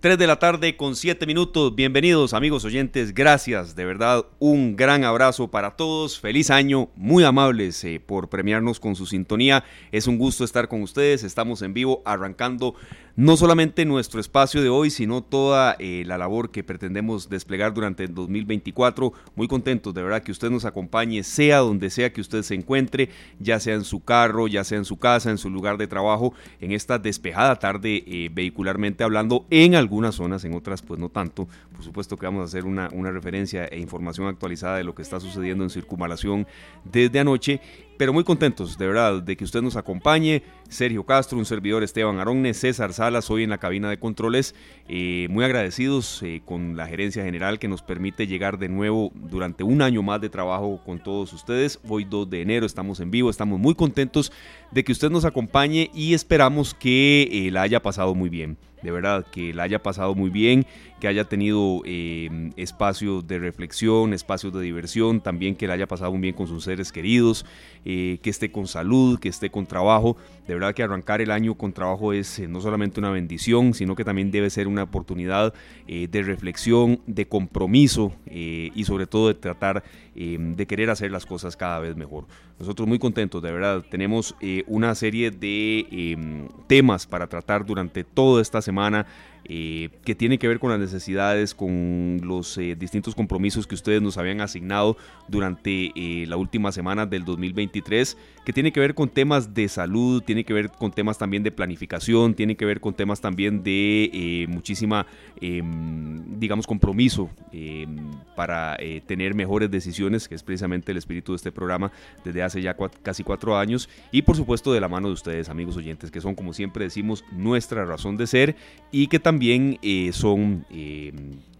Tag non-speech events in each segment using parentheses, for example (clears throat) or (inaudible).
3 de la tarde con 7 minutos. Bienvenidos amigos oyentes. Gracias, de verdad, un gran abrazo para todos. Feliz año, muy amables eh, por premiarnos con su sintonía. Es un gusto estar con ustedes. Estamos en vivo arrancando no solamente nuestro espacio de hoy, sino toda eh, la labor que pretendemos desplegar durante el 2024. Muy contentos de verdad que usted nos acompañe, sea donde sea que usted se encuentre, ya sea en su carro, ya sea en su casa, en su lugar de trabajo, en esta despejada tarde eh, vehicularmente hablando, en algunas zonas, en otras pues no tanto. Por supuesto que vamos a hacer una, una referencia e información actualizada de lo que está sucediendo en circunvalación desde anoche pero muy contentos de verdad de que usted nos acompañe. Sergio Castro, un servidor Esteban Aronne, César Salas, hoy en la cabina de controles. Eh, muy agradecidos eh, con la gerencia general que nos permite llegar de nuevo durante un año más de trabajo con todos ustedes. Hoy 2 de enero estamos en vivo, estamos muy contentos de que usted nos acompañe y esperamos que eh, la haya pasado muy bien de verdad, que la haya pasado muy bien, que haya tenido eh, espacios de reflexión, espacios de diversión, también que la haya pasado muy bien con sus seres queridos, eh, que esté con salud, que esté con trabajo. De verdad que arrancar el año con trabajo es eh, no solamente una bendición, sino que también debe ser una oportunidad de reflexión, de compromiso y sobre todo de tratar de querer hacer las cosas cada vez mejor. Nosotros muy contentos, de verdad. Tenemos una serie de temas para tratar durante toda esta semana eh, que tiene que ver con las necesidades, con los eh, distintos compromisos que ustedes nos habían asignado durante eh, la última semana del 2023, que tiene que ver con temas de salud, tiene que ver con temas también de planificación, tiene que ver con temas también de muchísima, em, digamos, compromiso em, para tener mejores decisiones, que es precisamente el espíritu de este programa desde hace ya casi cuatro años, y por supuesto de la mano de ustedes, amigos oyentes, que son, como siempre decimos, nuestra razón de ser y que también también eh, son eh,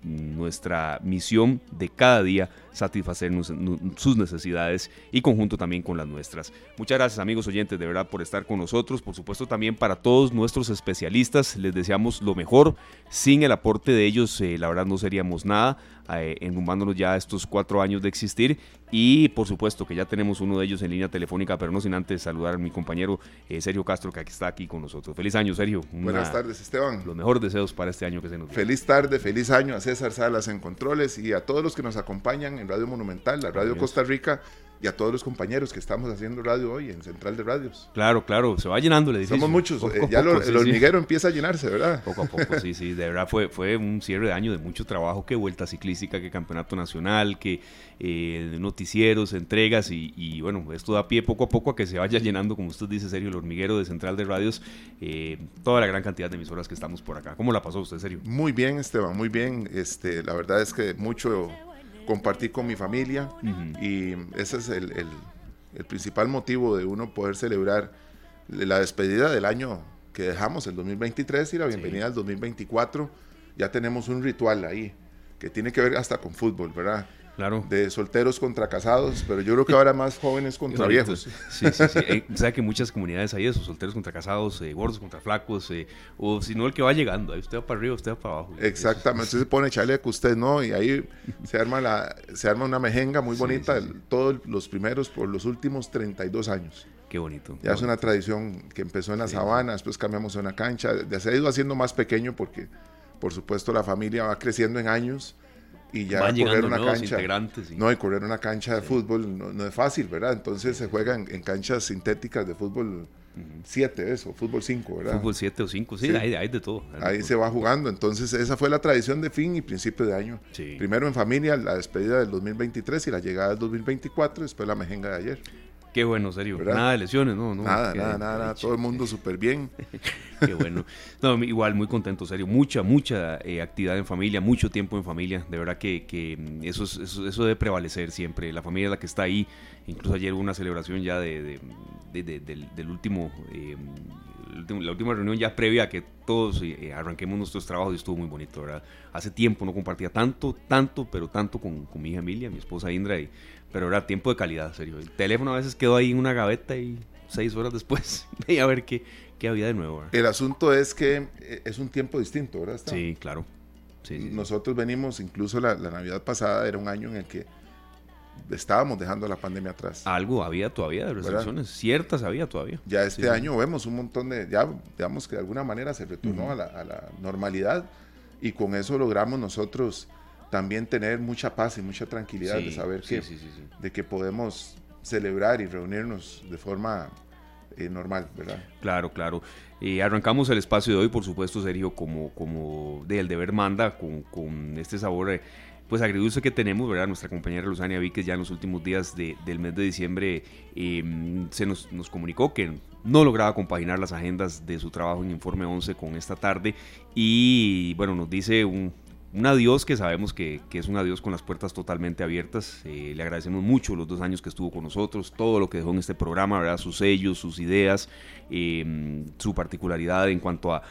nuestra misión de cada día satisfacer sus necesidades y conjunto también con las nuestras. Muchas gracias amigos oyentes de verdad por estar con nosotros. Por supuesto también para todos nuestros especialistas les deseamos lo mejor. Sin el aporte de ellos eh, la verdad no seríamos nada, eh, enrumbándonos ya estos cuatro años de existir. Y por supuesto que ya tenemos uno de ellos en línea telefónica, pero no sin antes saludar a mi compañero eh, Sergio Castro que aquí está aquí con nosotros. Feliz año Sergio. Buenas tardes Esteban. Los mejores deseos para este año que se nos viene. Feliz tarde, feliz año a César Salas en Controles y a todos los que nos acompañan en Radio Monumental, la Radio Costa Rica y a todos los compañeros que estamos haciendo radio hoy en Central de Radios. Claro, claro, se va llenando el edificio. Somos muchos, eh, ya el hormiguero empieza a llenarse, ¿verdad? Poco a poco, sí, sí, de verdad fue, fue un cierre de año de mucho trabajo, que vuelta ciclística, que campeonato nacional, que eh, noticieros, entregas y, bueno, esto da pie poco a poco a que se vaya llenando, como usted dice, Sergio, el hormiguero de Central de Radios, eh, toda la gran cantidad de emisoras que estamos por acá. ¿Cómo la pasó usted, Sergio? Muy bien, Esteban, muy bien. Este, la verdad es que mucho compartí con mi familia y ese es el, el, principal motivo de uno poder celebrar la despedida del año que dejamos, el 2023 y la bienvenida al 2024. Ya tenemos un ritual ahí que tiene que ver hasta con fútbol, ¿verdad? Claro. De solteros contra casados, pero yo creo que ahora más jóvenes (laughs) contra viejos. Sí, sí, sí. Eh, o sea que muchas comunidades hay eso, solteros contra casados, eh, gordos contra flacos, eh, o si no el que va llegando, ahí usted va para arriba, usted va para abajo. Exactamente, usted se pone chaleco, usted no, y ahí se arma, la, se arma una mejenga muy bonita, todos los primeros por los últimos 32 años. Qué bonito. Ya es una tradición que empezó en la sabana, después cambiamos a una cancha, se ha ido haciendo más pequeño porque, por supuesto, la familia va creciendo en años y ya correr una cancha. no y correr una cancha de fútbol no, es fácil verdad entonces se juega en, canchas sintéticas de fútbol 7 eso fútbol 5 verdad fútbol 7 o 5 sí, Hay, de todo ahí se va jugando. Entonces esa fue la tradición de fin y principio de año. Primero en familia la despedida del 2023 y la llegada del 2024 después la mejenga de ayer Qué bueno, serio. Nada de lesiones, ¿no? no nada, nada, nada, Todo el mundo súper bien. (laughs) Qué bueno. No, igual, muy contento, serio. Mucha, mucha eh, actividad en familia, mucho tiempo en familia. De verdad que, que mm, eso, eso, eso, debe prevalecer siempre. La familia es la que está ahí. Incluso ayer hubo una celebración ya de, del, último... Eh, la última reunión ya previa a que todos eh, arranquemos nuestros trabajos y estuvo muy bonito, ¿verdad? Hace tiempo no compartía tanto, tanto, pero tanto con, con mi Emilia, mi esposa Indra, y pero era tiempo de calidad, serio. El teléfono a veces quedó ahí en una gaveta y seis horas después (laughs) veía a ver qué, qué había de nuevo. El asunto es que eh, es un tiempo distinto, ¿verdad? Sí, claro. Nosotros venimos, incluso la, Navidad pasada era un año en el que estábamos dejando la pandemia atrás. Algo había todavía de restricciones, ciertas había todavía. Ya este año vemos un montón de, ya digamos que de alguna manera se retornó a, la, normalidad y con eso logramos nosotros también tener mucha paz y mucha tranquilidad de saber que, de que podemos celebrar y reunirnos de forma eh, normal, ¿verdad? Claro, claro. y arrancamos el espacio de hoy, por supuesto, Sergio, como, como del deber manda, con, con este sabor eh, pues agridulce que tenemos, ¿verdad? Nuestra compañera Luzania Víquez ya en los últimos días del mes de diciembre em, se nos, nos, comunicó que no lograba compaginar las agendas de su trabajo en Informe 11 con esta tarde y bueno, nos dice un, un adiós que sabemos que, es un adiós con las puertas totalmente abiertas. Eh, le agradecemos mucho los dos años que estuvo con nosotros, todo lo que dejó en este programa, ¿verdad? sus sellos, sus ideas, em, su particularidad en cuanto a,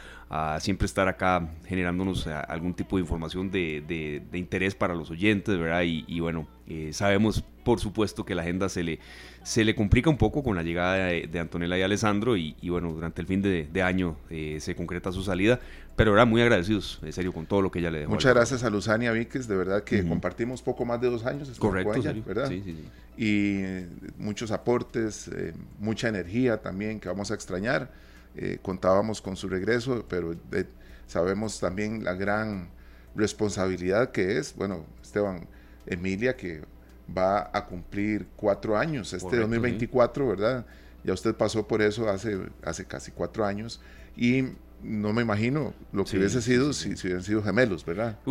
siempre estar acá generándonos eh, algún tipo de información de, interés para los oyentes, ¿verdad? Y, bueno, eh, sabemos por supuesto que la agenda se le, se le complica un poco con la llegada de, Antonella y Alessandro y, bueno, durante el fin de, año se concreta su salida, pero era muy agradecidos, en serio, con todo lo que ella le dejó. Muchas gracias a Luzania Víquez, de verdad que compartimos poco más de dos años. Correcto, ¿verdad? Sí, sí, sí. Y eh, muchos aportes, eh, mucha energía también que vamos a extrañar. Eh, contábamos con su regreso, pero sabemos también la gran responsabilidad que es, bueno, Esteban, Emilia, que va a cumplir cuatro años, este 2024, ¿verdad? Ya usted pasó por eso hace, hace casi cuatro años y no me imagino lo que hubiese sido si, si, hubieran sido gemelos, ¿verdad? (laughs)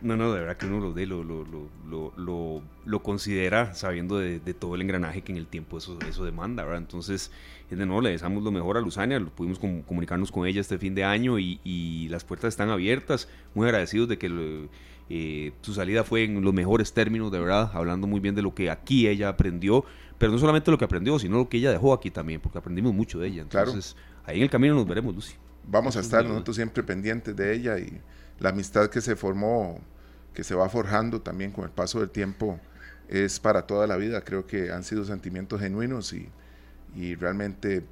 No, no, de verdad que uno lo, lo, lo, lo, lo considera sabiendo de, todo el engranaje que en el tiempo eso, eso demanda, ¿verdad? Entonces, de nuevo, le deseamos lo mejor a Luzania, pudimos comunicarnos con ella este fin de año y, y las puertas están abiertas, muy agradecidos de que eh, su salida fue en los mejores términos, de verdad, hablando muy bien de lo que aquí ella aprendió, pero no solamente lo que aprendió, sino lo que ella dejó aquí también, porque aprendimos mucho de ella. Entonces, ahí en el camino nos veremos, Lucy. Vamos a estar nosotros siempre pendientes de ella y la amistad que se formó, que se va forjando también con el paso del tiempo, es para toda la vida. Creo que han sido sentimientos genuinos y, y realmente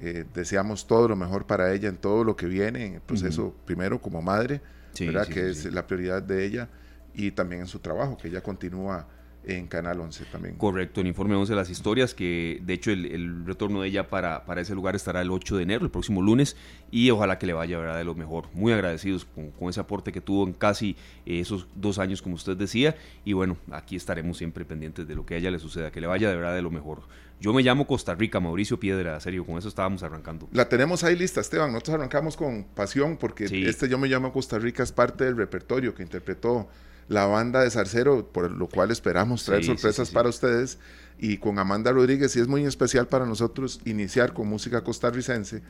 eh, deseamos todo lo mejor para ella en todo lo que viene, en el proceso, primero como madre, ¿verdad? que es la prioridad de ella, y también en su trabajo, que ella continúa en Canal 11 también. Correcto, en Informe 11 las historias, que de hecho el, retorno de ella para, para, ese lugar estará el 8 de enero, el próximo lunes, y ojalá que le vaya ¿verdad? de lo mejor. Muy agradecidos con, ese aporte que tuvo en casi eh, esos dos años, como usted decía, y bueno, aquí estaremos siempre pendientes de lo que a ella le suceda, que le vaya de verdad de lo mejor. Yo me llamo Costa Rica, Mauricio Piedra, serio, con eso estábamos arrancando. La tenemos ahí lista, Esteban, nosotros arrancamos con pasión, porque este Yo me llamo Costa Rica es parte del repertorio que interpretó la banda de Zarcero, por lo cual esperamos traer sorpresas para ustedes. Y con Amanda Rodríguez, y es muy especial para nosotros iniciar con música costarricense,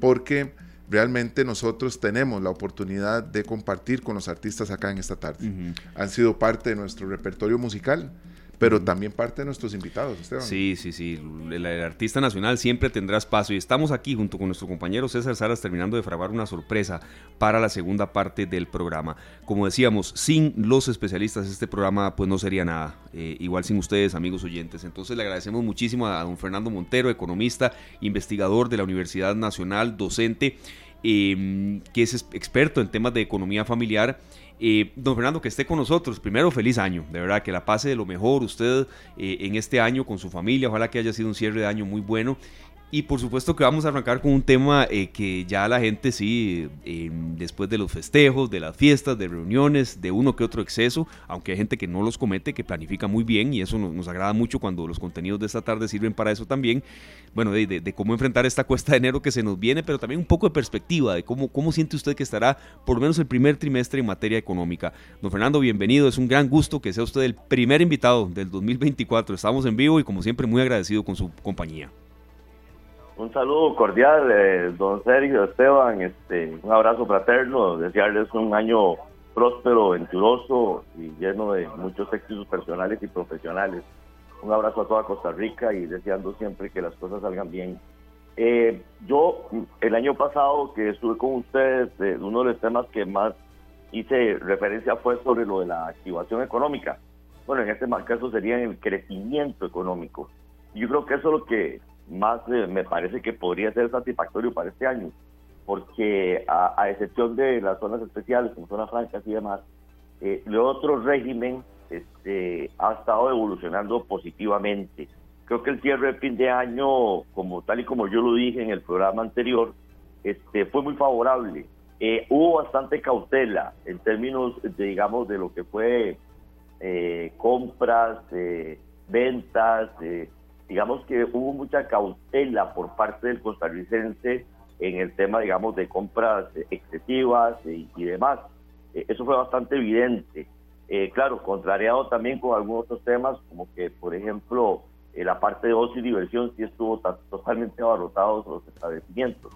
porque realmente nosotros tenemos la oportunidad de compartir con los artistas acá en esta tarde. Han sido parte de nuestro repertorio musical pero también parte de nuestros invitados, Esteban. Sí, sí, sí. El, artista nacional siempre tendrá espacio y estamos aquí junto con nuestro compañero César Saras terminando de fraguar una sorpresa para la segunda parte del programa. Como decíamos, sin los especialistas este programa pues no sería nada. Eh, igual sin ustedes, amigos oyentes. Entonces le agradecemos muchísimo a don Fernando Montero, economista, investigador de la Universidad Nacional, docente, eh, que es experto en temas de economía familiar don Fernando, que esté con nosotros. Primero, feliz año. De verdad, que la pase de lo mejor usted eh, en este año con su familia. Ojalá que haya sido un cierre de año muy bueno. Y por supuesto que vamos a arrancar con un tema eh, que ya la gente sí, em, después de los festejos, de las fiestas, de reuniones, de uno que otro exceso, aunque hay gente que no los comete, que planifica muy bien y eso nos, agrada mucho cuando los contenidos de esta tarde sirven para eso también, bueno, de, cómo enfrentar esta cuesta de enero que se nos viene, pero también un poco de perspectiva de cómo, cómo siente usted que estará por lo menos el primer trimestre en materia económica. Don Fernando, bienvenido, es un gran gusto que sea usted el primer invitado del 2024. Estamos en vivo y como siempre muy agradecido con su compañía. Un saludo cordial, eh, don Sergio, Esteban, este, un abrazo fraterno, desearles un año próspero, venturoso y lleno de muchos éxitos personales y profesionales. Un abrazo a toda Costa Rica y deseando siempre que las cosas salgan bien. Eh, yo, el año pasado que estuve con ustedes, eh, uno de los temas que más hice referencia fue sobre lo de la activación económica. Bueno, en este caso sería el crecimiento económico. Yo creo que eso es lo que más eh, me parece que podría ser satisfactorio para este año, porque a, excepción de las zonas especiales como zonas francas y demás, eh, el otro régimen este, ha estado evolucionando positivamente. Creo que el cierre de fin de año, como tal y como yo lo dije en el programa anterior, este, fue muy favorable. Eh, hubo bastante cautela en términos, de, digamos, de lo que fue eh, compras, eh, ventas, digamos que hubo mucha cautela por parte del costarricense en el tema, digamos, de compras excesivas y, demás. eso fue bastante evidente. claro, contrariado también con algunos otros temas, como que, por ejemplo, la parte de ocio y diversión sí estuvo totalmente abarrotados los establecimientos.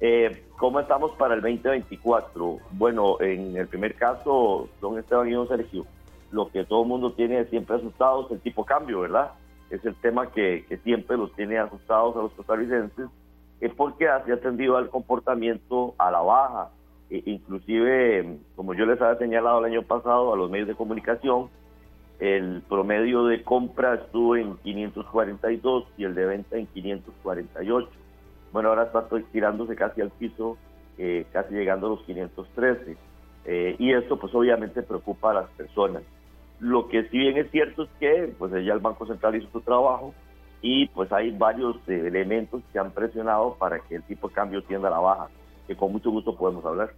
Eh, ¿Cómo estamos para el 2024? Bueno, en el primer caso, don Esteban y don Sergio, lo que todo el mundo tiene siempre asustado es el tipo cambio, ¿verdad? Es el tema que, siempre los tiene asustados a los costarricenses, es porque ha atendido al comportamiento a la baja. E inclusive, como yo les había señalado el año pasado a los medios de comunicación, el promedio de compra estuvo en 542 y el de venta en 548 bueno, ahora está tirándose casi al piso, eh, casi llegando a los 513. Eh, y esto pues obviamente preocupa a las personas. Lo que sí bien es cierto es que pues ya el Banco Central hizo su trabajo y pues hay varios eh, elementos que han presionado para que el tipo de cambio tienda a la baja, que con mucho gusto podemos hablar.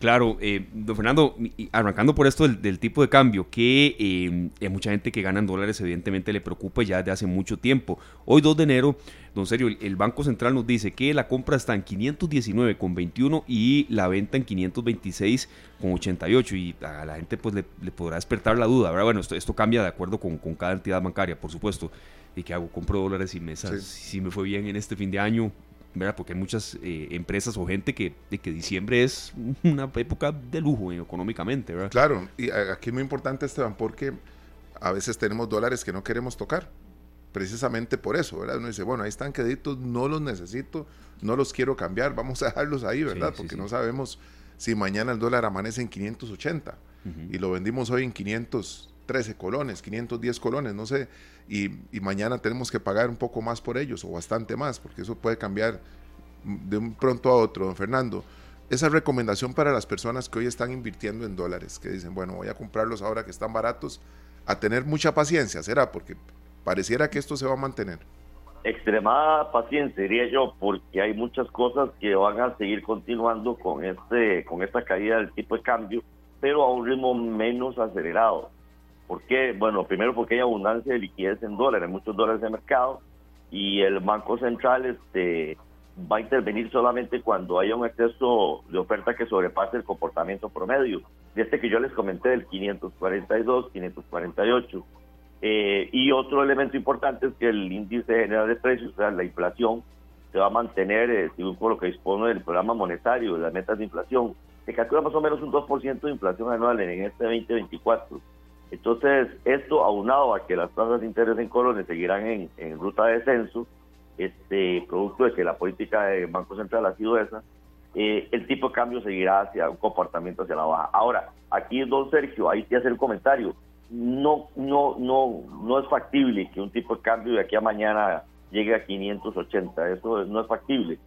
Claro, eh, don Fernando, arrancando por esto del, tipo de cambio, que eh, hay mucha gente que gana en dólares, evidentemente le preocupa ya desde hace mucho tiempo. Hoy 2 de enero, don Sergio, el, Banco Central nos dice que la compra está en 519,21 y la venta en 526,88 y a la gente pues le, podrá despertar la duda, ¿verdad? Bueno, esto, esto cambia de acuerdo con, con, cada entidad bancaria, por supuesto. ¿Y qué hago? ¿Compro dólares y mesas? Si me fue bien en este fin de año, ¿verdad? Porque hay muchas eh, empresas o gente que, de que diciembre es una época de lujo económicamente, ¿verdad? Claro, y aquí es muy importante, Esteban, porque a veces tenemos dólares que no queremos tocar. Precisamente por eso, ¿verdad? Uno dice, bueno, ahí están queditos, no los necesito, no los quiero cambiar, vamos a dejarlos ahí, ¿verdad? porque no sabemos si mañana el dólar amanece en 580 y lo vendimos hoy en 513 colones, 510 colones, no sé y, mañana tenemos que pagar un poco más por ellos o bastante más, porque eso puede cambiar de un pronto a otro, don Fernando. Esa recomendación para las personas que hoy están invirtiendo en dólares, que dicen, bueno, voy a comprarlos ahora que están baratos, a tener mucha paciencia, ¿será? Porque pareciera que esto se va a mantener. Extremada paciencia, diría yo, porque hay muchas cosas que van a seguir continuando con, este, con esta caída del tipo de cambio, pero a un ritmo menos acelerado. ¿Por qué? Bueno, primero porque hay abundancia de liquidez en dólares, muchos dólares de mercado y el Banco Central este, va a intervenir solamente cuando haya un exceso de oferta que sobrepase el comportamiento promedio, de este que yo les comenté del 542, 548. Eh, y otro elemento importante es que el índice general de precios, o sea, la inflación, se va a mantener, eh, según por lo que dispone del programa monetario, de las metas de inflación. Se calcula más o menos un 2% de inflación anual en este 2024 entonces, esto aunado a que las tasas de interés en colones seguirán en, ruta de descenso, este, producto de que la política del Banco Central ha sido esa, eh, el tipo de cambio seguirá hacia un comportamiento hacia la baja. Ahora, aquí don Sergio, ahí sí hace el comentario, no, no, no, no es factible que un tipo de cambio de aquí a mañana llegue a 580, eso no es factible.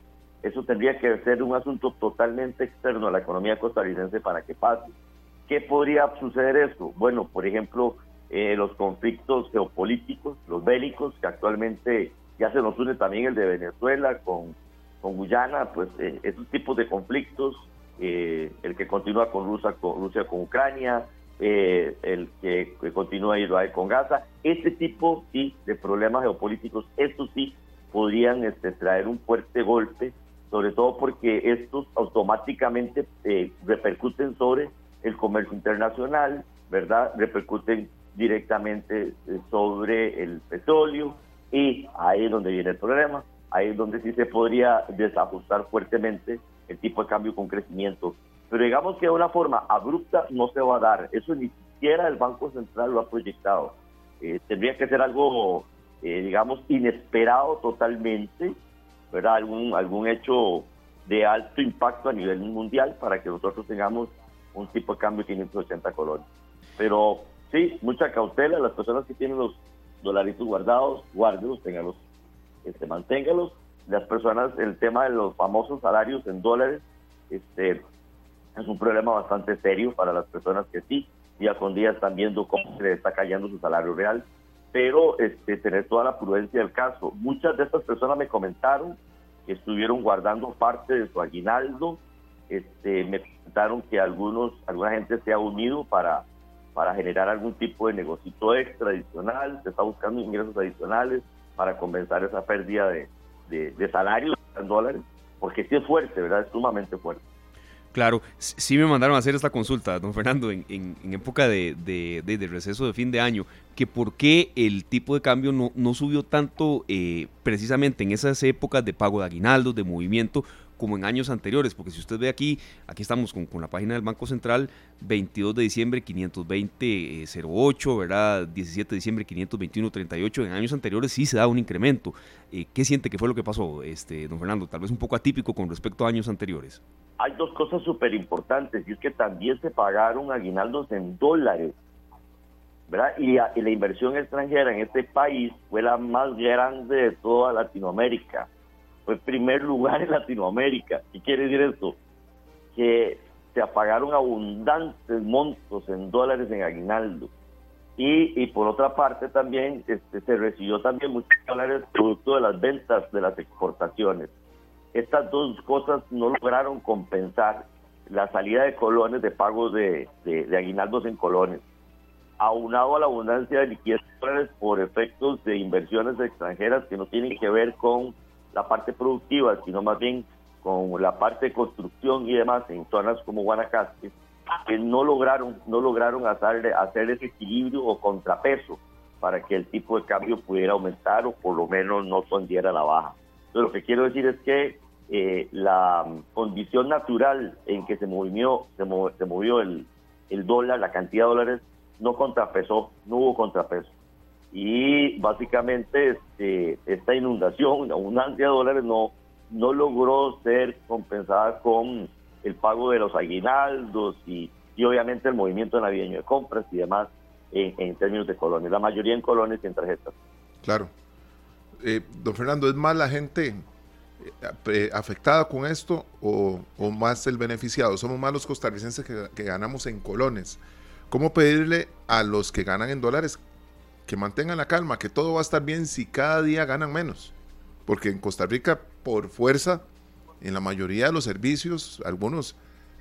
Eso tendría que ser un asunto totalmente externo a la economía costarricense para que pase. ¿Qué podría suceder esto? Bueno, por ejemplo, eh, los conflictos geopolíticos, los bélicos, que actualmente ya se nos une también el de Venezuela con, con Guyana, pues eh, esos tipos de conflictos, eh, el que continúa con Rusia con, Rusia con Ucrania, el que, continúa Israel con Gaza, este tipo sí de problemas geopolíticos, estos sí podrían este, traer un fuerte golpe, sobre todo porque estos automáticamente repercuten sobre el comercio internacional, ¿verdad? Repercuten directamente eh, sobre el petróleo y ahí es donde viene el problema, ahí es donde sí se podría desajustar fuertemente el tipo de cambio con crecimiento. Pero digamos que de una forma abrupta no se va a dar, eso ni siquiera el Banco Central lo ha proyectado. Eh, tendría que ser algo, eh, digamos, inesperado totalmente, ¿verdad? Algún, algún hecho de alto impacto a nivel mundial para que nosotros tengamos un tipo de cambio de 580 colones. Pero sí, mucha cautela, las personas que tienen los dolaritos guardados, guárdelos, ténganlos, este, manténgalos. Las personas, el tema de los famosos salarios en dólares, este, es un problema bastante serio para las personas que sí día con día están viendo cómo se les está cayendo su salario real, pero este, tener toda la prudencia del caso. Muchas de estas personas me comentaron que estuvieron guardando parte de su aguinaldo, este, me comentaron que algunos, alguna gente se ha unido para, para generar algún tipo de negocio extra adicional, se está buscando ingresos adicionales para compensar esa pérdida de, de, de en dólares, porque sí es fuerte, ¿verdad? Es sumamente fuerte. Claro, sí me mandaron a hacer esta consulta, don Fernando, en, época de, receso de fin de año, que por qué el tipo de cambio no, no subió tanto eh, precisamente en esas épocas de pago de aguinaldos, de movimiento, como en años anteriores, porque si usted ve aquí, aquí estamos con, la página del Banco Central, 22 de diciembre 520.08, ¿verdad? 17 de diciembre 521.38, en años anteriores sí se da un incremento. Eh, ¿Qué siente que fue lo que pasó, este, don Fernando? Tal vez un poco atípico con respecto a años anteriores. Hay dos cosas súper importantes, y es que también se pagaron aguinaldos en dólares. ¿verdad? Y, y la inversión extranjera en este país fue la más grande de toda Latinoamérica fue primer lugar en Latinoamérica. ¿Qué quiere decir esto? Que se apagaron abundantes montos en dólares en aguinaldo. Y, y por otra parte también este, se recibió también muchos dólares producto de las ventas de las exportaciones. Estas dos cosas no lograron compensar la salida de colones de pagos de, de, aguinaldos en colones, aunado a la abundancia de liquidez por efectos de inversiones extranjeras que no tienen que ver con la parte productiva, sino más bien con la parte de construcción y demás en zonas como Guanacaste, que no lograron, no lograron hacer, hacer ese equilibrio o contrapeso para que el tipo de cambio pudiera aumentar o por lo menos no sondiera la baja. Entonces, lo que quiero decir es que eh, la condición natural en que se movió, se movió, el, el dólar, la cantidad de dólares, no contrapesó, no hubo contrapeso y básicamente este, esta inundación, la abundancia de dólares no, no logró ser compensada con el pago de los aguinaldos y, y obviamente el movimiento navideño de compras y demás en, términos de colones, la mayoría en colones y en tarjetas. Claro. Eh, don Fernando, ¿es más la gente eh, afectada con esto o, o, más el beneficiado? Somos más los costarricenses que, que ganamos en colones. ¿Cómo pedirle a los que ganan en dólares que mantengan la calma, que todo va a estar bien si cada día ganan menos. Porque en Costa Rica, por fuerza, en la mayoría de los servicios, algunos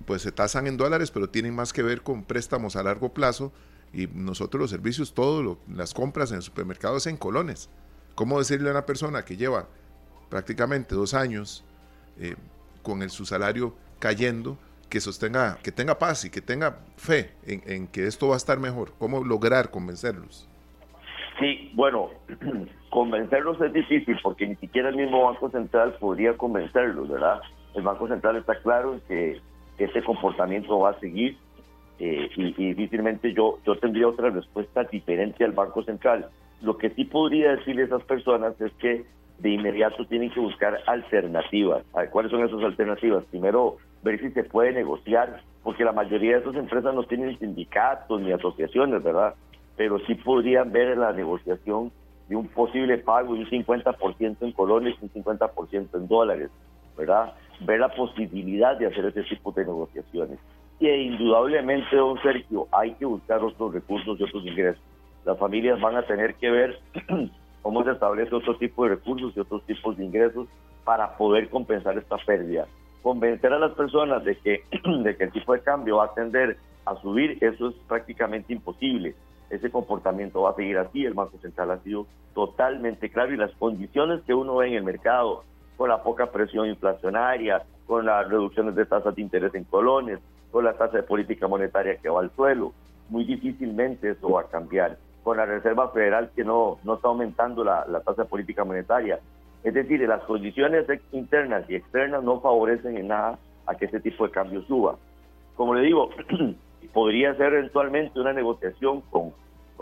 pues se tasan en dólares, pero tienen más que ver con préstamos a largo plazo y nosotros los servicios, todo las compras en el supermercado es en colones. ¿Cómo decirle a una persona que lleva prácticamente dos años eh, con el, su salario cayendo, que sostenga, que tenga paz y que tenga fe en, en que esto va a estar mejor? ¿Cómo lograr convencerlos? Sí, bueno, (clears throat) convencerlos es difícil porque ni siquiera el mismo Banco Central podría convencerlos, ¿verdad? El Banco Central está claro en que ese comportamiento va a seguir eh, y, difícilmente yo, yo tendría otra respuesta diferente al Banco Central. Lo que sí podría decirle a esas personas es que de inmediato tienen que buscar alternativas. ¿Cuáles son esas alternativas? Primero, ver si se puede negociar, porque la mayoría de esas empresas no tienen sindicatos ni asociaciones, ¿verdad? Pero sí podrían ver la negociación de un posible pago de un 50% en colones y un 50% en dólares, ¿verdad? Ver la posibilidad de hacer ese tipo de negociaciones. Y indudablemente, don Sergio, hay que buscar otros recursos y otros ingresos. Las familias van a tener que ver (clears throat) cómo se establece otro tipo de recursos y otros tipos de ingresos para poder compensar esta pérdida. Convencer a las personas de que, (clears throat) de que el tipo de cambio va a tender a subir, eso es prácticamente imposible ese comportamiento va a seguir así. El Banco Central ha sido totalmente claro y las condiciones que uno ve en el mercado, con la poca presión inflacionaria, con las reducciones de tasas de interés en colones, con la tasa de política monetaria que va al suelo, muy difícilmente eso va a cambiar. Con la Reserva Federal que no, no está aumentando la, la tasa de política monetaria. Es decir, las condiciones internas y externas no favorecen en nada a que ese tipo de cambio suba. Como le digo, (clears throat) podría ser eventualmente una negociación con,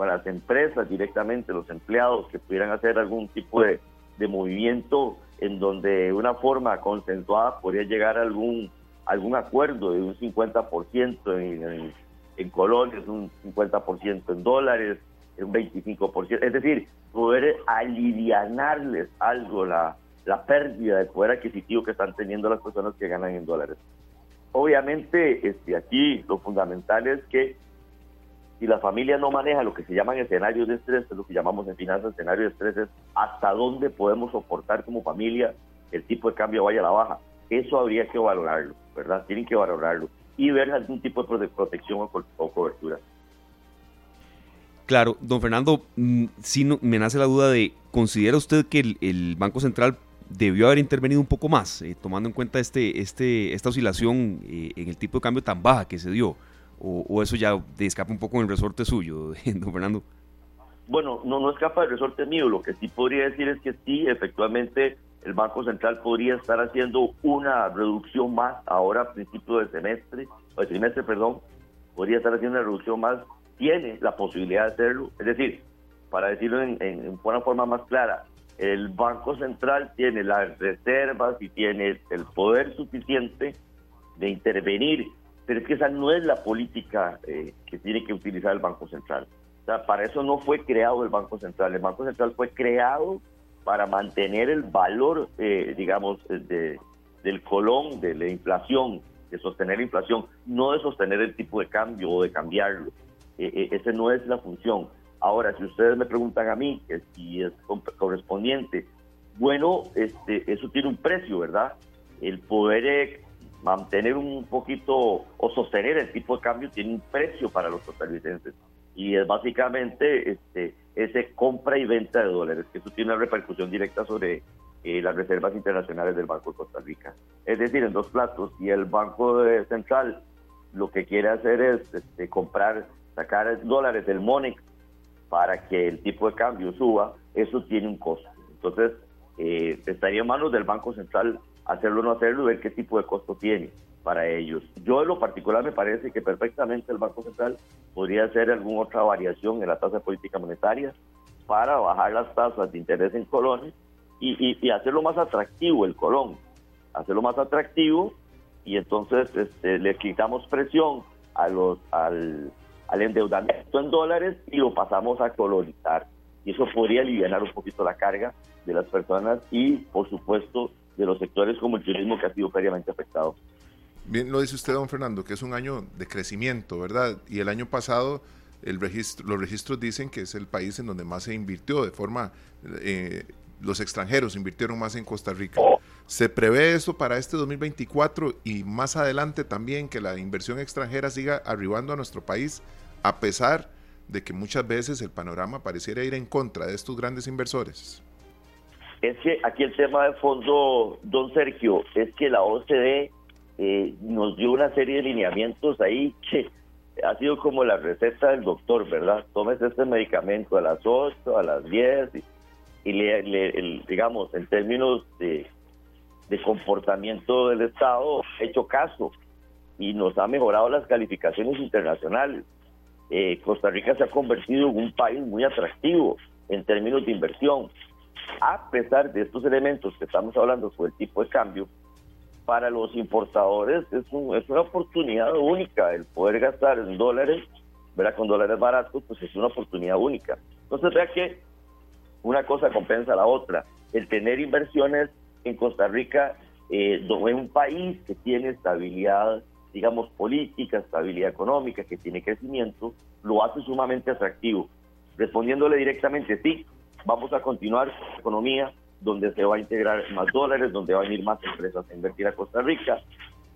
con las empresas directamente, los empleados que pudieran hacer algún tipo de, de movimiento en donde una forma consensuada podría llegar a algún, algún acuerdo de un 50% en, en, en colones, un 50% en dólares, un 25%, es decir, poder alivianarles algo la, la pérdida de poder adquisitivo que están teniendo las personas que ganan en dólares. Obviamente, este, aquí lo fundamental es que si la familia no maneja lo que se llaman escenarios de estrés, es lo que llamamos en finanzas escenarios de estrés, es hasta dónde podemos soportar como familia el tipo de cambio vaya a la baja. Eso habría que valorarlo, ¿verdad? Tienen que valorarlo y ver algún tipo de protección o, cobertura. Claro, don Fernando, mm, sí me nace la duda de, ¿considera usted que el, Banco Central debió haber intervenido un poco más, eh, tomando en cuenta este, este, esta oscilación eh, en el tipo de cambio tan baja que se dio? O, eso ya escapa un poco en el resorte suyo, (laughs) don Fernando? Bueno, no, no escapa del resorte mío. Lo que sí podría decir es que sí, efectivamente, el Banco Central podría estar haciendo una reducción más ahora a principio del semestre, o el trimestre, perdón, podría estar haciendo una reducción más, tiene la posibilidad de hacerlo. Es decir, para decirlo en, en una forma más clara, el Banco Central tiene las reservas y tiene el poder suficiente de intervenir pero es que esa no es la política eh, que tiene que utilizar el Banco Central. O sea, para eso no fue creado el Banco Central. El Banco Central fue creado para mantener el valor, eh, digamos, de, del colón, de la inflación, de sostener la inflación, no de sostener el tipo de cambio o de cambiarlo. Eh, esa no es la función. Ahora, si ustedes me preguntan a mí que si es correspondiente, bueno, este, eso tiene un precio, ¿verdad? El poder mantener un poquito o sostener el tipo de cambio tiene un precio para los costarricenses y es básicamente este ese compra y venta de dólares, que eso tiene una repercusión directa sobre eh, las reservas internacionales del Banco de Costa Rica. Es decir, en dos platos, si el Banco Central lo que quiere hacer es este, comprar, sacar dólares del MONEX para que el tipo de cambio suba, eso tiene un costo. Entonces, eh, estaría en manos del Banco Central hacerlo o no hacerlo y ver qué tipo de costo tiene para ellos. Yo en lo particular me parece que perfectamente el Banco Central podría hacer alguna otra variación en la tasa de política monetaria para bajar las tasas de interés en colones y, y, hacerlo más atractivo el colón, hacerlo más atractivo y entonces este, le quitamos presión a los, al, al endeudamiento en dólares y lo pasamos a colonizar. Y eso podría aliviar un poquito la carga de las personas y, por supuesto, de los sectores como el turismo que ha sido previamente afectado. Bien, lo dice usted, don Fernando, que es un año de crecimiento, ¿verdad? Y el año pasado el registro, los registros dicen que es el país en donde más se invirtió de forma, eh, los extranjeros invirtieron más en Costa Rica. ¿Se prevé eso para este 2024 y más adelante también que la inversión extranjera siga arribando a nuestro país a pesar de que muchas veces el panorama pareciera ir en contra de estos grandes inversores? Es que aquí el tema de fondo, don Sergio, es que la OCDE eh, nos dio una serie de lineamientos ahí que ha sido como la receta del doctor, ¿verdad? Tomes este medicamento a las 8, a las 10 y, le, digamos, en términos de, comportamiento del Estado, hecho caso y nos ha mejorado las calificaciones internacionales. Eh, Costa Rica se ha convertido en un país muy atractivo en términos de inversión a pesar de estos elementos que estamos hablando sobre el tipo de cambio, para los importadores es, una oportunidad única el poder gastar en dólares, ¿verdad? con dólares baratos, pues es una oportunidad única. Entonces, vea que una cosa compensa a la otra. El tener inversiones en Costa Rica, eh, en un país que tiene estabilidad, digamos, política, estabilidad económica, que tiene crecimiento, lo hace sumamente atractivo. Respondiéndole directamente, sí, vamos a continuar con la economía donde se va a integrar más dólares, donde van a ir más empresas a invertir a Costa Rica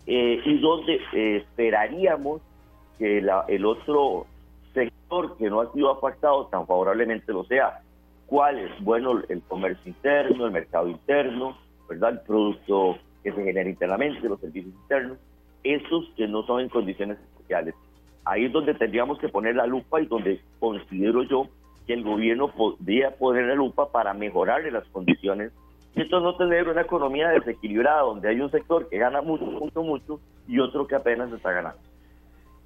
eh, y donde eh, esperaríamos que el otro sector que no ha sido afectado tan favorablemente lo sea. ¿Cuál es? Bueno, el comercio interno, el mercado interno, ¿verdad? El producto que se genera internamente, los servicios internos, esos que no son en condiciones especiales. Ahí es donde tendríamos que poner la lupa y donde considero yo que el gobierno podría poner la lupa para mejorarle las condiciones y esto no tener una economía desequilibrada donde hay un sector que gana mucho, mucho, mucho y otro que apenas está ganando.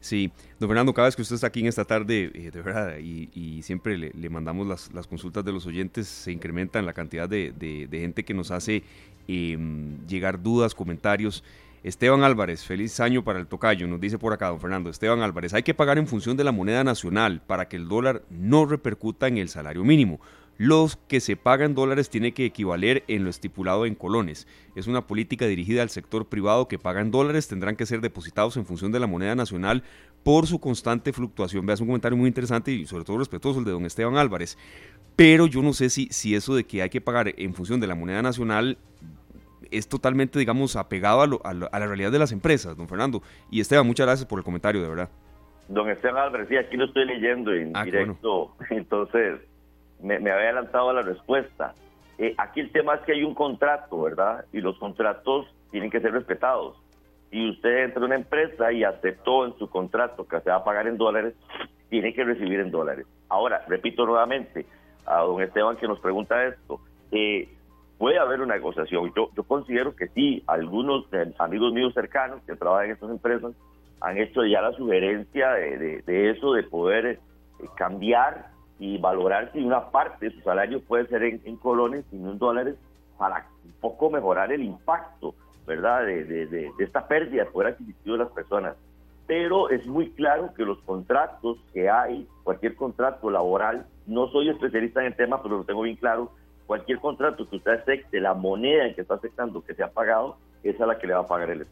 Sí, don Fernando, cada vez que usted está aquí en esta tarde, eh, de verdad, y, siempre le, mandamos las, las, consultas de los oyentes, se incrementa en la cantidad de, de, gente que nos hace em, llegar dudas, comentarios. Esteban Álvarez, feliz año para el tocayo, nos dice por acá don Fernando. Esteban Álvarez, hay que pagar en función de la moneda nacional para que el dólar no repercuta en el salario mínimo. los que se pagan dólares tiene que equivaler en lo estipulado en colones. Es una política dirigida al sector privado que pagan dólares, tendrán que ser depositados en función de la moneda nacional por su constante fluctuación. Veas un comentario muy interesante y sobre todo respetuoso el de don Esteban Álvarez. Pero yo no sé si, si eso de que hay que pagar en función de la moneda nacional es totalmente, digamos, apegado a, la realidad de las empresas, don Fernando. Y Esteban, muchas gracias por el comentario, de verdad. Don Esteban Álvarez, sí, aquí lo estoy leyendo en ah, directo, (laughs) entonces me, había adelantado a la respuesta. Eh, aquí el tema es que hay un contrato, ¿verdad? Y los contratos tienen que ser respetados. Si usted entra a una empresa y aceptó en su contrato que se va a pagar en dólares, tiene que recibir en dólares. Ahora, repito nuevamente a don Esteban que nos pregunta esto, eh, puede haber una negociación. Yo, yo considero que sí, algunos amigos míos cercanos que trabajan en estas empresas han hecho ya la sugerencia de, eso, de poder eh, cambiar y valorar si una parte de su salario puede ser en, colones y no en dólares para un poco mejorar el impacto, ¿verdad?, de, de, esta pérdida de poder adquisitivo de las personas. Pero es muy claro que los contratos que hay, cualquier contrato laboral, no soy especialista en el tema, pero lo tengo bien claro, cualquier contrato que usted acepte, la moneda en que está aceptando que se ha pagado, es la que le va a pagar el,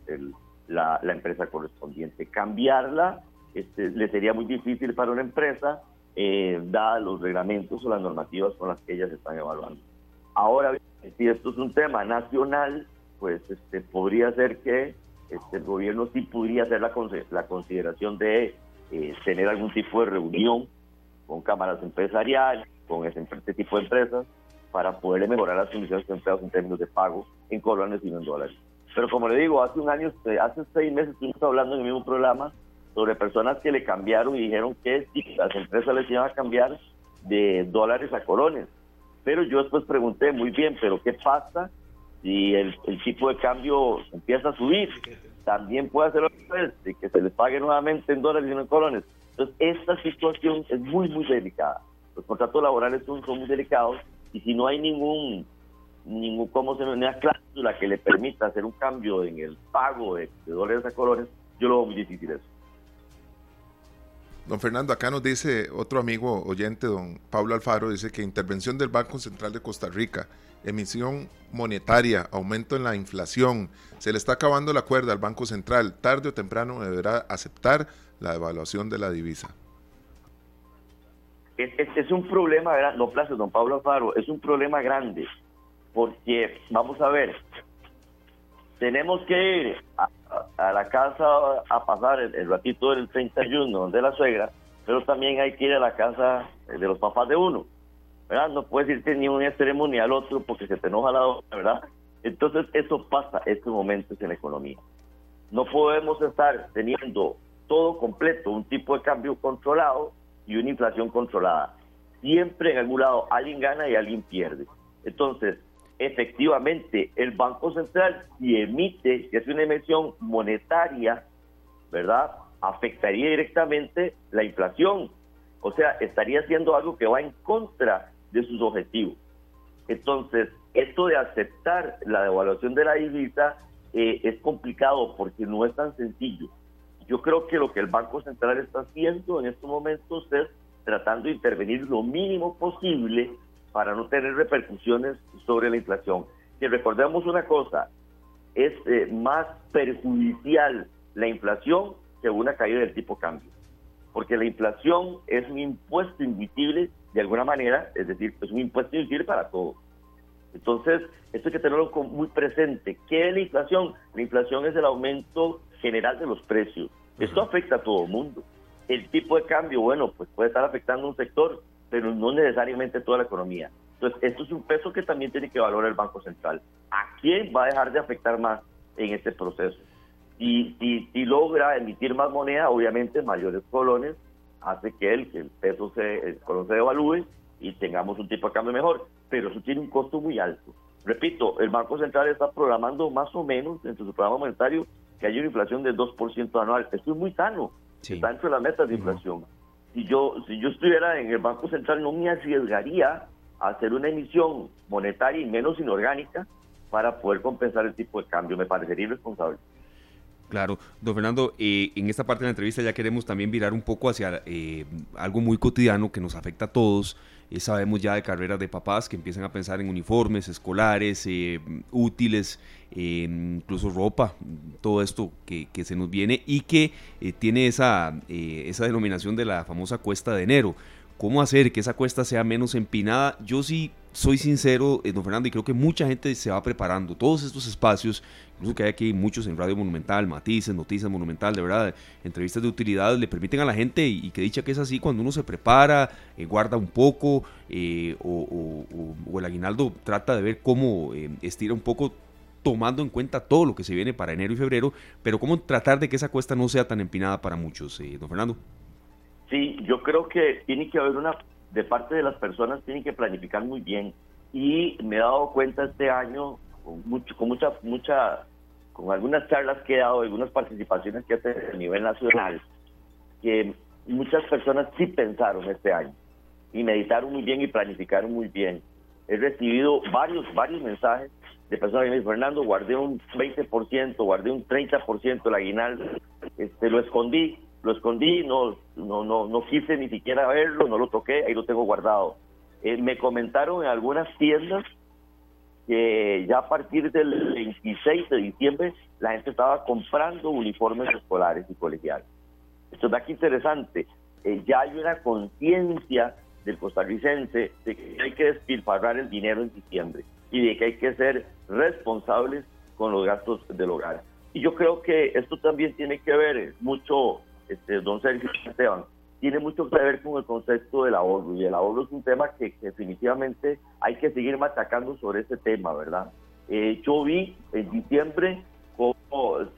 la, empresa correspondiente. Cambiarla este, le sería muy difícil para una empresa, eh, los reglamentos o las normativas con las que ellas están evaluando. Ahora, si esto es un tema nacional, pues este, podría ser que este, el gobierno sí podría hacer la, la consideración de eh, tener algún tipo de reunión con cámaras empresariales, con este tipo de empresas, para poderle mejorar las condiciones de empleados en términos de pago en colones y en dólares. Pero como le digo, hace un año, eh, hace seis meses estuvimos hablando en el mismo programa sobre personas que le cambiaron y dijeron que las empresas les iban a cambiar de dólares a colones. Pero yo después pregunté, muy bien, pero ¿qué pasa si el, tipo de cambio empieza a subir? También puede hacerlo de que se les pague nuevamente en dólares y no en colones. Entonces, esta situación es muy, muy delicada. Los contratos laborales son, son muy delicados y si no hay ningún ningún cómo se una cláusula que le permita hacer un cambio en el pago de, dólares a colores, yo lo veo muy difícil eso. Don Fernando, acá nos dice otro amigo oyente, don Pablo Alfaro, dice que intervención del Banco Central de Costa Rica, emisión monetaria, aumento en la inflación, se le está acabando la cuerda al Banco Central, tarde o temprano deberá aceptar la devaluación de la divisa es, un problema, grande, no plazo, don Pablo Alfaro, es un problema grande, porque, vamos a ver, tenemos que ir a, la casa a pasar el, ratito del 31 de la suegra, pero también hay que ir a la casa de los papás de uno, ¿verdad? No puedes irte ni un extremo ni al otro porque se te enoja la otra, ¿verdad? Entonces, eso pasa estos momentos en la economía. No podemos estar teniendo todo completo, un tipo de cambio controlado y una inflación controlada. Siempre en algún lado alguien gana y alguien pierde. Entonces, efectivamente, el Banco Central, si emite, si hace una emisión monetaria, ¿verdad? Afectaría directamente la inflación. O sea, estaría haciendo algo que va en contra de sus objetivos. Entonces, esto de aceptar la devaluación de la divisa eh, es complicado porque no es tan sencillo. Yo creo que lo que el Banco Central está haciendo en estos momentos es tratando de intervenir lo mínimo posible para no tener repercusiones sobre la inflación. Y recordemos una cosa, es eh, más perjudicial la inflación que una caída del tipo cambio, porque la inflación es un impuesto invisible de alguna manera, es decir, es un impuesto invisible para todos. Entonces, esto hay que tenerlo muy presente. ¿Qué es la inflación? La inflación es el aumento general de los precios. Esto afecta a todo el mundo. El tipo de cambio, bueno, pues puede estar afectando un sector, pero no necesariamente toda la economía. Entonces, esto es un peso que también tiene que valorar el Banco Central. ¿A quién va a dejar de afectar más en este proceso? Y si, logra emitir más moneda, obviamente mayores colones, hace que el, el peso se, el colón se devalúe y tengamos un tipo de cambio mejor. Pero eso tiene un costo muy alto. Repito, el Banco Central está programando más o menos entre su programa monetario que haya una inflación del 2% anual. Esto es muy sano, está dentro de las metas de inflación. Si yo, si yo estuviera en el Banco Central no me arriesgaría a hacer una emisión monetaria y menos inorgánica para poder compensar el tipo de cambio. Me parecería irresponsable. Claro, don Fernando, eh, en esta parte de la entrevista ya queremos también virar un poco hacia eh, algo muy cotidiano que nos afecta a todos eh, sabemos ya de carreras de papás que empiezan a pensar en uniformes escolares, eh, útiles, incluso ropa, todo esto que, se nos viene y que tiene esa, esa denominación de la famosa cuesta de enero. ¿Cómo hacer que esa cuesta sea menos empinada? Yo sí soy sincero, don Fernando, y creo que mucha gente se va preparando. Todos estos espacios incluso que hay aquí muchos en Radio Monumental, Matices, Noticias Monumental, de verdad, entrevistas de utilidad, le permiten a la gente, y, que dicha que es así, cuando uno se prepara, eh, guarda un poco, eh, o, el aguinaldo trata de ver cómo eh, estira un poco tomando en cuenta todo lo que se viene para enero y febrero, pero cómo tratar de que esa cuesta no sea tan empinada para muchos, don Fernando. Sí, yo creo que tiene que haber una, de parte de las personas, tienen que planificar muy bien. Y me he dado cuenta este año, con, mucho, con mucha, mucha, con algunas charlas que he dado, algunas participaciones que he tenido a nivel nacional, que muchas personas sí pensaron este año y meditaron muy bien y planificaron muy bien. He recibido varios, varios mensajes de personas que me dicen, Fernando, guardé un 20%, guardé un 30% el aguinaldo, este, lo escondí, lo escondí, no, no, no, no quise ni siquiera verlo, no lo toqué, ahí lo tengo guardado. Eh, me comentaron en algunas tiendas que ya a partir del 26 de diciembre la gente estaba comprando uniformes escolares y colegiales. Esto es aquí interesante. Eh, ya hay una conciencia del costarricense de que hay que despilfarrar el dinero en diciembre y de que hay que ser responsables con los gastos del hogar. Y yo creo que esto también tiene que ver mucho, este, don Sergio Esteban, tiene mucho que ver con el concepto del ahorro y el ahorro es un tema que, definitivamente hay que seguir machacando sobre ese tema, ¿verdad? Eh, yo vi en diciembre como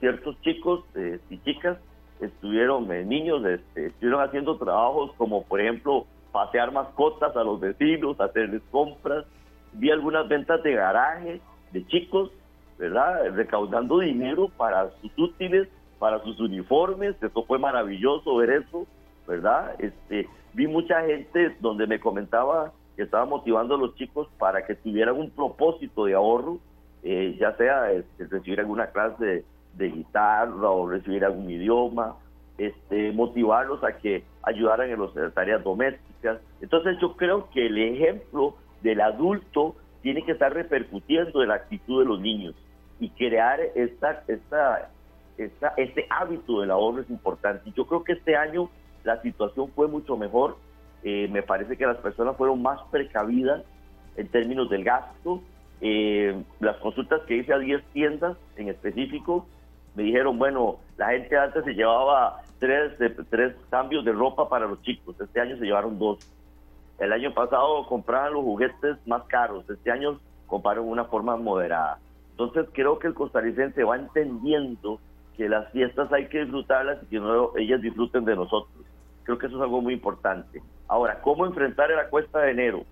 ciertos chicos eh, y chicas estuvieron, eh, niños, este, estuvieron haciendo trabajos como por ejemplo pasear mascotas a los vecinos, hacerles compras, vi algunas ventas de garaje de chicos, ¿verdad? Recaudando dinero para sus útiles, para sus uniformes, eso fue maravilloso ver eso ¿verdad? Este, vi mucha gente donde me comentaba que estaba motivando a los chicos para que tuvieran un propósito de ahorro, eh, ya sea este, recibir alguna clase de, guitarra o recibir algún idioma, este, motivarlos a que ayudaran en las tareas domésticas. Entonces yo creo que el ejemplo del adulto tiene que estar repercutiendo en la actitud de los niños y crear esta, esta, esta, este hábito del ahorro es importante. Yo creo que este año la situación fue mucho mejor. Eh, me parece que las personas fueron más precavidas en términos del gasto. Eh, las consultas que hice a 10 tiendas en específico me dijeron, bueno, la gente antes se llevaba tres, tres cambios de ropa para los chicos, este año se llevaron dos. El año pasado compraban los juguetes más caros, este año compraron una forma moderada. Entonces creo que el costarricense va entendiendo que las fiestas hay que disfrutarlas y que no ellas disfruten de nosotros. Creo que eso es algo muy importante. Ahora, ¿cómo enfrentar la cuesta de enero?